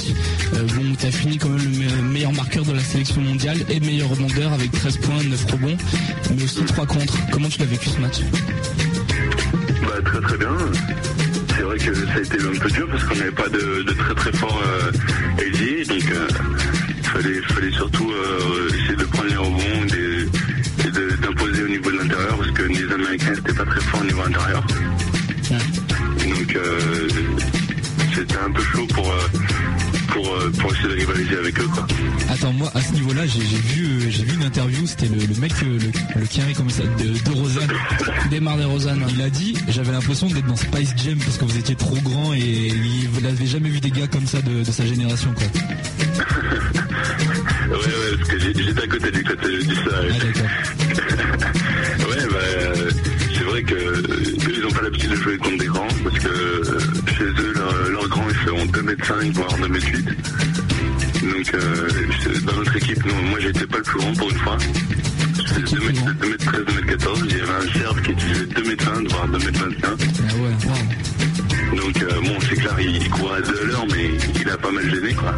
Euh, Bon, tu as fini quand même le me- meilleur marqueur de la sélection mondiale et meilleur rebondeur avec 13 points, 9 rebonds, mais aussi 3 contre. Comment tu l'as vécu ce match? Bah très très bien. C'est vrai que ça a été un peu dur parce qu'on n'avait pas de, de très très fort donc euh, fallait fallait surtout euh, essayer de prendre les rebonds et de- d'imposer au niveau de l'intérieur parce que les Américains n'étaient pas très forts au niveau intérieur. Donc euh, c'était un peu chaud pour euh, pour essayer de rivaliser avec eux quoi. Attends, moi, à ce niveau-là, j'ai j'ai vu, euh, j'ai vu une interview, c'était le, le mec, euh, le, le carré comme ça, de, de Rosanne. Desmar de Rosanne. Il a dit, j'avais l'impression d'être dans Spice Jam parce que vous étiez trop grand et il n'avait jamais vu des gars comme ça de, de sa génération, quoi. Ouais ouais parce que j'étais à côté du côté du ça. Ah, ouais bah c'est vrai que eux, ils ont pas l'habitude de jouer contre des grands parce que euh, chez eux leurs grands ils feront 2m5 voire 2m8. Donc euh, dans notre équipe, nous, moi j'étais pas le plus grand pour une fois. J'étais 2m13, 2m14, il y avait un Serbe qui faisait 2m20 voire 2m21. Ah ouais, Donc euh, bon c'est clair il, il courait à 2 l'heure mais il a pas mal gêné quoi.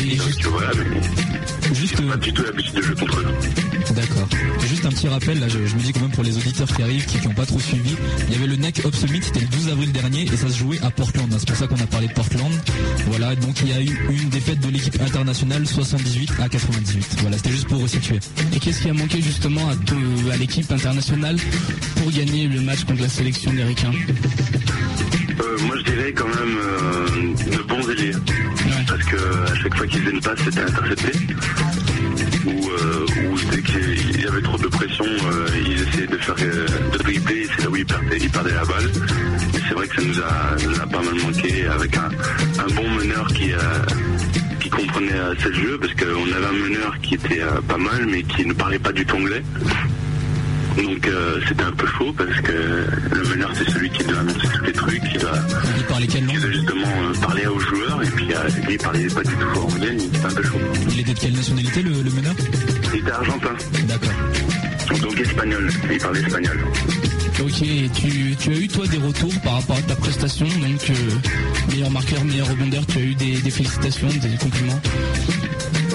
Et Donc voilà mais juste pas du tout l'habitude de jouer contre eux. D'accord. Juste un petit rappel, là, je, je me dis quand même pour les auditeurs qui arrivent, qui n'ont pas trop suivi, il y avait le NEC Up Summit, c'était le 12 avril dernier et ça se jouait à Portland. hein. C'est pour ça qu'on a parlé de Portland. Voilà, donc il y a eu une défaite de l'équipe internationale 78 à 98. Voilà, c'était juste pour resituer. Et qu'est-ce qui a manqué justement à, l'équipe internationale pour gagner le match contre la sélection des Ricains Euh, moi je dirais quand même euh, de bons ailiers. Parce que à chaque fois qu'ils faisaient une passe, c'était intercepté. Ou, euh, y avait trop de pression, euh, ils essayaient de faire euh, de dribbler c'est là où ils perdaient, la balle. C'est vrai que ça nous a, pas mal manqué avec un, bon meneur qui, euh, qui comprenait assez le jeu parce qu'on avait un meneur qui était euh, pas mal mais qui ne parlait pas du tout anglais. Donc euh, c'était un peu chaud parce que le meneur c'est celui qui doit annoncer tous les trucs, qui va, Il qui va justement euh, parler aux joueurs et puis euh, lui il parlait pas du tout anglais, il était un peu chaud. Il était de quelle nationalité le, le meneur? Il était argentin, D'accord. donc espagnol, il parlait espagnol. Ok, et tu, tu as eu toi des retours par rapport à ta prestation, donc euh, meilleur marqueur, meilleur rebondeur, tu as eu des, des félicitations, des compliments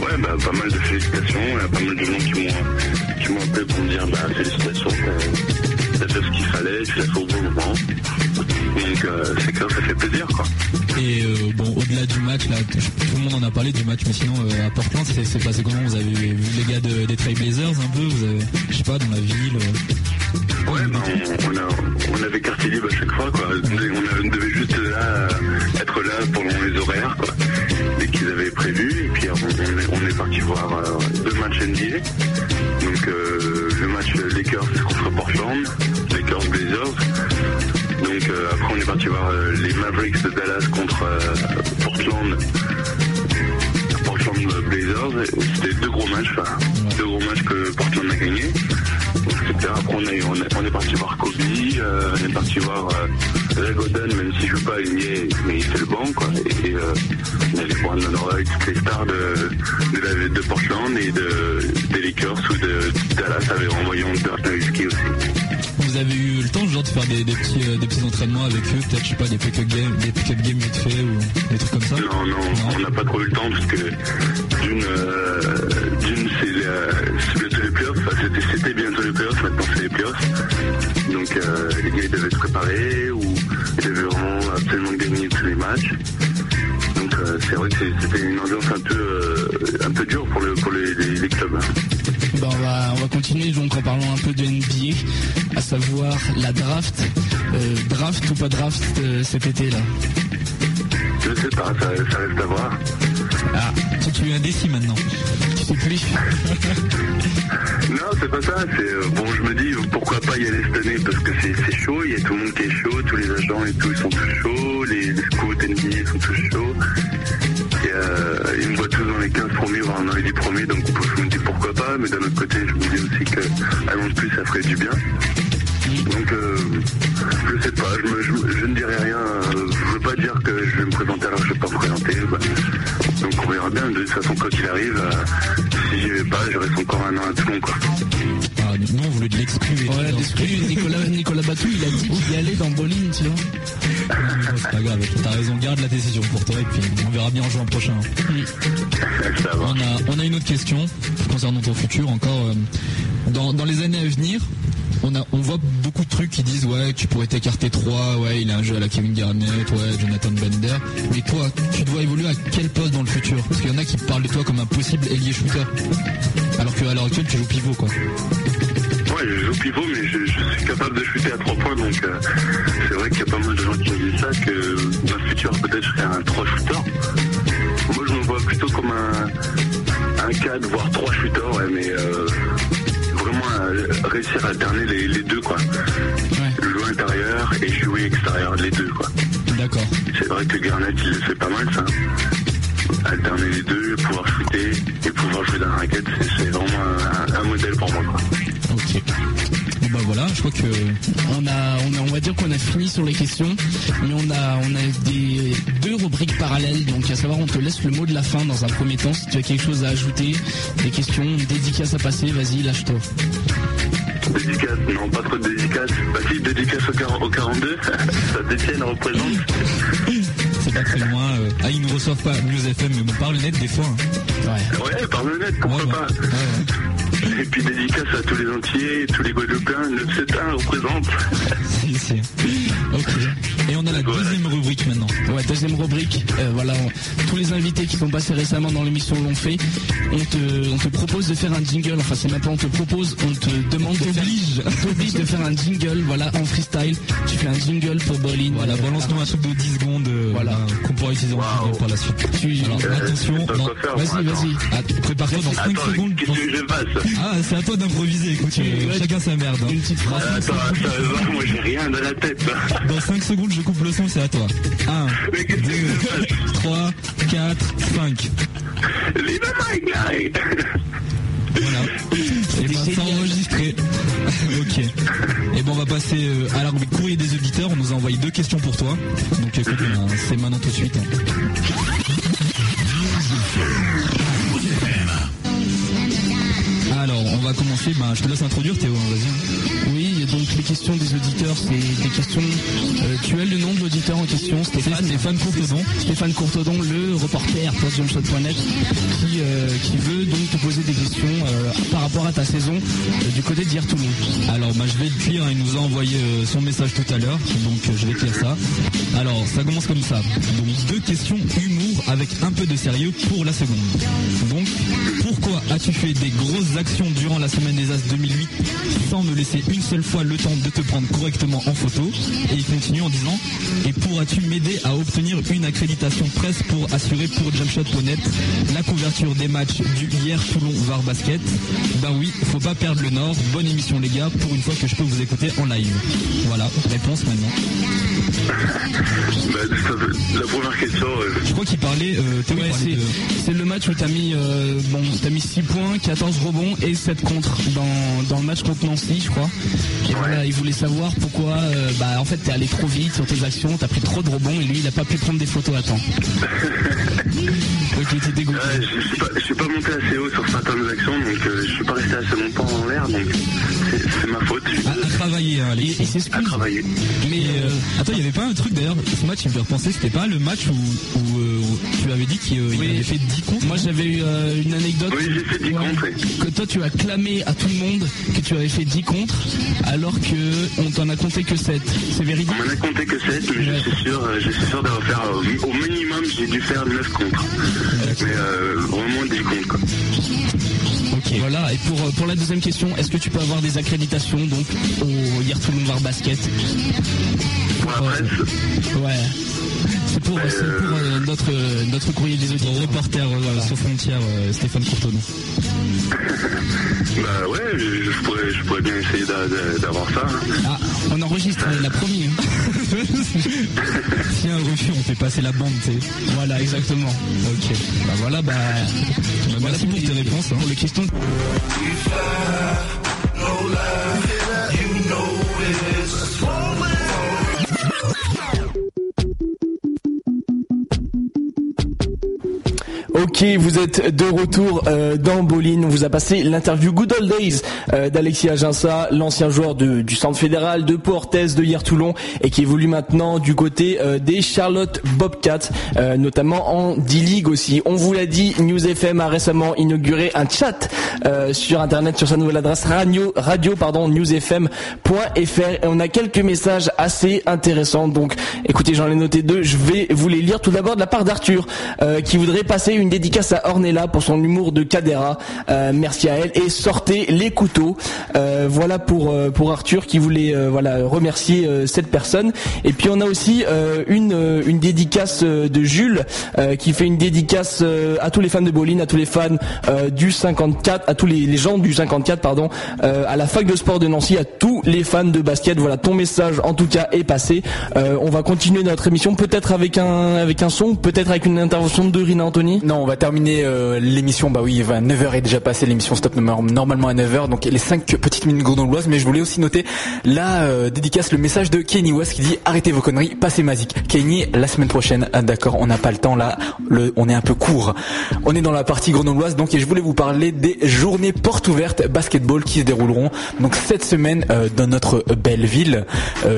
Ouais, bah, pas mal de félicitations, il y a pas mal de gens qui m'ont, appelé pour me dire bah, félicitations, t'as, fait ce qu'il fallait, tu l'as fait au bon moment. Donc euh, c'est clair, ça fait plaisir quoi. Et euh, bon, au-delà du match, là, tout le monde en a parlé du match, mais sinon euh, à Portland, c'est c'est passé comment? Vous avez vu les gars de- des Trailblazers un peu? Vous avez, je sais pas, dans la ville euh, Ouais, on, avait quartier libre à chaque fois, quoi. On, devait juste euh, être là pendant les horaires, quoi. Qu'ils avaient prévu. Et puis on, est, parti voir euh, deux matchs NBA. Donc euh, le match Lakers contre Portland, Lakers Blazers. Donc après on est parti voir les Mavericks de Dallas contre Portland. Portland Blazers. C'était deux gros matchs, deux gros matchs que Portland a gagné. Est, on, est, on est parti voir Kobe, euh, on est parti voir euh, Ray Gordon, même s'il joue pas, il y est, mais il fait le banc quoi. Et, euh, on voir Nonoroi, toutes les stars de, de, la, de Portland et de, des Lakers ou de Dallas avec en voyant Dirk aussi. Vous avez eu le temps genre de faire des, des petits, euh, des petits entraînements avec eux, peut-être je sais pas des pick-up games, des pick-up games vite fait ou des trucs comme ça? Non, non, on n'a pas trop eu le temps parce que d'une, euh, d'une c'est bientôt les playoffs, c'était, bientôt les playoffs, maintenant playoffs. Donc euh, les gars ils devaient se préparer ou ils devaient vraiment absolument gagner tous les matchs. Donc euh, c'est vrai que c'était une ambiance un peu, euh, un peu dure pour, le, pour les, les- les clubs. Ben, on, va, on va continuer donc en parlant un peu de NBA, à savoir la draft. Euh, draft ou pas draft euh, cet été là? Je sais pas, ça, ça reste à voir. Ah, tu es indécis maintenant. Tu sais plus Non, c'est pas ça. C'est euh, bon, je me dis pourquoi pas y aller cette année parce que c'est chaud. Il y a tout le monde qui est chaud, tous les agents et tout, ils sont tous chauds. Les, les scouts NBA sont tous chauds. Et, euh, ils me voient tous dans les 15 premiers, voire dans les 10 premiers. Donc je me dis pourquoi pas. Mais d'un autre côté, je me dis aussi que de plus, ça ferait du bien. Donc euh, je sais pas. Bien. De toute façon, quand il arrive, euh, si j'y vais pas, je reste encore un an à Toulon, quoi. Ah, nous on voulait de l'exclu. Ouais, Nicolas, Nicolas Batou, il a dit qu'il y allait dans Bowling, tu vois. Non, c'est pas grave, t'as raison, garde la décision pour toi et puis on verra bien en juin prochain. Ça va. On a, on a une autre question concernant ton futur encore. euh, Dans, dans les années à venir, on, voit beaucoup de trucs qui disent ouais tu pourrais t'écarter 3, ouais il a un jeu à la Kevin Garnett, ouais Jonathan Bender. Mais toi, tu dois évoluer à quel poste dans le futur? Parce qu'il y en a qui parlent de toi comme un possible ailier shooter. Alors qu'à l'heure actuelle tu joues pivot quoi. Ouais, je joue pivot, mais je, suis capable de shooter à 3 points, donc euh, c'est vrai qu'il y a pas mal de gens qui me disent ça, que dans le futur, peut-être, je serai un 3 shooter. Moi, je me vois plutôt comme un, un 4, voire 3 shooters, ouais, mais euh, réussir à alterner les, les deux, quoi. Ouais. Jouer intérieur et jouer extérieur, les deux, quoi. D'accord. C'est vrai que Garnett, il le fait pas mal, ça. Alterner les deux, pouvoir shooter et pouvoir jouer dans la raquette, c'est- c'est vraiment un, un modèle pour moi, quoi. Ok. Bon bah voilà, je crois que On a, on a, on va dire qu'on a fini sur les questions, mais on a, on a des deux rubriques parallèles. Donc, à savoir, on te laisse le mot de la fin dans un premier temps. Si tu as quelque chose à ajouter, des questions, une dédicace à passer, vas-y, lâche-toi. Dédicace, non, pas trop de dédicace. Bah si, dédicace au, quar- au 42, ça détienne représente. c'est pas très loin. euh, Ah ils nous reçoivent pas News FM, mais bon parle net des fois. hein. Ouais. Ouais, par le net, pourquoi Ouais, ouais. pas Ouais, ouais. Et puis dédicace à tous les Antillais, tous les Guadeloupéens, 971 représente. Si, si. Ok. Et a la deuxième rubrique maintenant. Ouais, deuxième rubrique. Euh, voilà, tous les invités qui sont passés récemment dans l'émission l'ont fait. On te, on te propose de faire un jingle. Enfin, c'est pas on te propose, on te demande de faire, on t'oblige de faire un jingle. Voilà, en freestyle. Tu fais un jingle pour Bolin. Voilà, balance-nous un truc de 10 secondes euh, Voilà. euh, qu'on pourra utiliser en jingle par la suite. Tu- Alors, attention, quoi faire, Vas-y, vas-y. ah, prépare-toi dans 5 Attends, secondes. qu'est-ce que je fasse Ah, c'est à toi d'improviser, écoute, euh, Ouais. chacun sa merde. hein. Une petite phrase. Attends, attends, moi j'ai rien dans la tête. Dans 5 secondes, je coupe le son, c'est à toi. 1, Mais qu'est-ce que je fasse 3, 4, 5. Leave my guy Voilà. Et ben, c'est enregistré. ok. Et ben, on va passer euh, à la rubrique courrier des auditeurs. On nous a envoyé deux questions pour toi. Donc, écoute, c'est maintenant tout de suite. Alors, on va commencer. Ben, je te laisse introduire, Théo. hein, Vas-y. Oui, donc les questions des auditeurs, c'est des questions. euh, tu as le nom de l'auditeur en question, Stéphane. Stéphane Courtodon. Stéphane Courtodon, le reporter pour jumpshot.net, qui, euh, qui veut donc te poser des questions euh, par rapport à ta saison du côté d'hier Toulon. Alors, bah, je vais le lire. Il nous a envoyé son message tout à l'heure. Donc, je vais te lire ça. Alors, ça commence comme ça. Donc, deux questions humour avec un peu de sérieux pour la seconde. Donc, pourquoi as-tu fait des grosses actions durant la semaine des As 2008 sans me laisser une seule fois le temps de te prendre correctement en photo Et il continue en disant Et pourras-tu m'aider à obtenir une accréditation presse pour assurer pour Jumpshot.net la couverture des matchs du hier Toulon Var Basket? Ben oui, faut pas perdre le nord. Bonne émission les gars, pour une fois que je peux vous écouter en live. Voilà, réponse maintenant. Bah, La première question, euh, Je crois qu'il parlait, euh, Ouais, c'est, de- le match où t'as mis, euh, bon, t'as mis 6 points, 14 rebonds et 7 contre dans, dans le match contre Nancy, je crois. Voilà, il voulait savoir pourquoi, euh, bah, en fait, t'es allé trop vite sur tes actions, t'as pris trop de rebonds et lui, il a pas pu prendre des photos à temps. ok, t'es dégoûté. ouais, je, je suis pas, je suis pas monté assez haut sur certaines actions, donc euh, je suis pas resté assez longtemps en l'air, donc c'est ma faute. À, à travailler, hein, Et Alexis. il à travailler. Mais euh, attends, il y avait pas un truc d'ailleurs, ce match il me fait repenser, c'était pas le match où, où, euh, où tu avais dit qu'il euh, il Oui. avait fait 10 contre Moi, j'avais eu euh, une anecdote. Oui, j'ai fait 10 Ouais. contre. oui. que toi tu as clamé à tout le monde que tu avais fait 10 contre alors que on t'en a compté que 7. C'est véridique On m'en a compté que 7, mais Ouais. je suis sûr, euh, je suis sûr d'avoir fait euh, au minimum, j'ai dû faire 9 contre. Mais euh, vraiment 10 contre, quoi. Ok. Voilà, et pour, euh, pour la deuxième question, est-ce que tu peux avoir des accréditations? Donc au Hier Toulon Var Basket Pour la presse, Ouais. C'est pour, c'est pour euh, notre, euh, notre courrier des auditeurs. reporter euh, sur frontière, euh, Stéphane Courtonneau. bah ouais, je, je pourrais, je pourrais bien essayer d'a- d'a- d'avoir ça. Ah, on enregistre, il l'a promis. hein. S'il y a un refus, on fait passer la bande, tu sais. Voilà, exactement. Ok. Bah voilà, bah. Bah, voilà merci pour tes réponses. hein. Pour les questions. Ok, vous êtes de retour euh, dans Bolin. On vous a passé l'interview Good Old Days euh, d'Alexis Aginsa, l'ancien joueur du Centre fédéral de Portes de hier Toulon et qui évolue maintenant du côté euh, des Charlotte Bobcats, notamment en D-League aussi. On vous l'a dit, News FM a récemment inauguré un chat sur internet sur sa nouvelle adresse radio, radio pardon, newsfm.fr on a quelques messages assez intéressants. Donc écoutez, j'en ai noté deux, je vais vous les lire tout d'abord de la part d'Arthur qui voudrait passer une dédicace à Ornella pour son humour de Cadera. Euh, merci à elle et sortez les couteaux. Euh, voilà pour euh, pour Arthur qui voulait voilà remercier cette personne. Et puis on a aussi une une dédicace de Jules qui fait une dédicace à tous les fans de Bolin, à tous les fans du 54, à tous les, gens du 54 pardon, à la fac de sport de Nancy, à tous les fans de basket. Voilà, ton message en tout cas est passé. On va continuer notre émission peut-être avec un avec un son, peut-être avec une intervention de Rina Anthony? Non, on va terminer euh, l'émission. Bah oui, 9h est déjà passé. L'émission stop normalement à 9h. Donc les 5 petites minutes grenobloises. Mais je voulais aussi noter la euh, dédicace, le message de Kenny West qui dit arrêtez vos conneries, passez magique. Kenny, la semaine prochaine. Ah, D'accord, on n'a pas le temps là. On est un peu court. On est dans la partie grenobloise. Donc et je voulais vous parler des journées portes ouvertes basketball qui se dérouleront donc cette semaine euh, dans notre belle ville.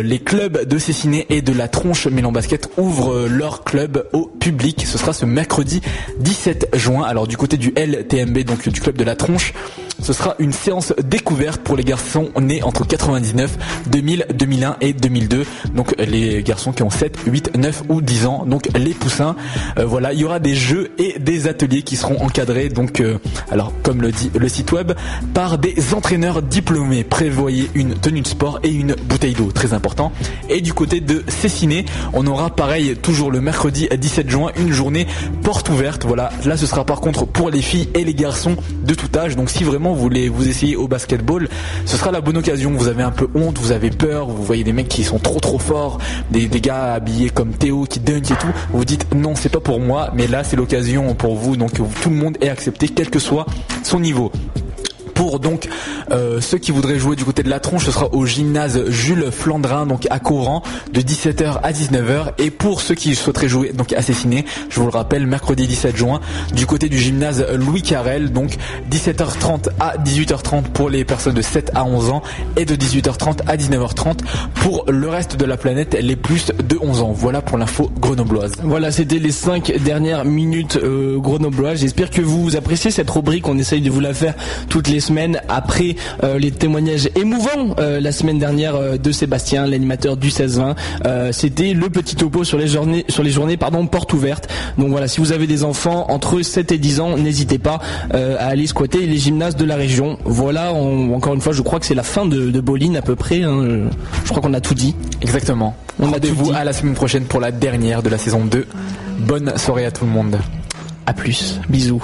Les clubs de Cessiné et de la Tronche Mélan Basket ouvrent leur club au public. Ce sera ce mercredi 17 juin. Alors du côté du LTMB, donc du club de la Tronche, ce sera une séance découverte pour les garçons nés entre 99, 2000, 2001 et 2002. Donc les garçons qui ont 7, 8, 9 ou 10 ans, donc les poussins. Euh, voilà, il y aura des jeux et des ateliers qui seront encadrés, donc euh, alors comme le dit le site web, par des entraîneurs diplômés. Prévoyez une tenue de sport et une bouteille d'eau, très important. Et du côté de Cessiné, on aura pareil toujours le mercredi 17 juin une journée porte ouverte. Voilà, là ce sera par contre pour les filles et les garçons de tout âge. Donc si vraiment vous voulez vous essayer au basketball, ce sera la bonne occasion. Vous avez un peu honte, vous avez peur, vous voyez des mecs qui sont trop trop forts, des, des gars habillés comme Théo qui dunk et tout. Vous vous dites non, c'est pas pour moi, mais là c'est l'occasion pour vous. Donc tout le monde est accepté, quel que soit son niveau pour donc euh, ceux qui voudraient jouer du côté de la tronche, ce sera au gymnase Jules Flandrin, donc à Coran, de 17h à 19h. Et pour ceux qui souhaiteraient jouer donc assassiné, je vous le rappelle, mercredi 17 juin, du côté du gymnase Louis Carrel, donc 17h30 à 18h30 pour les personnes de 7 à 11 ans et de 18h30 à 19h30 pour le reste de la planète, les plus de 11 ans. Voilà pour l'info grenobloise. Voilà, c'était les 5 dernières minutes euh, grenobloises. J'espère que vous appréciez cette rubrique. On essaye de vous la faire toutes les semaines après euh, les témoignages émouvants euh, la semaine dernière euh, de Sébastien, l'animateur du 16-20. Euh, C'était le petit topo sur les journées, sur les journées pardon, portes ouvertes. Donc voilà, si vous avez des enfants entre 7 et 10 ans, n'hésitez pas à aller squatter les gymnases de la région. Voilà, on- encore une fois, je crois que c'est la fin de, de Boline à peu près. hein. Je, crois qu'on a tout dit. Exactement. On a Rendez-vous à la semaine prochaine pour la dernière de la saison 2. Bonne soirée à tout le monde. À plus, bisous.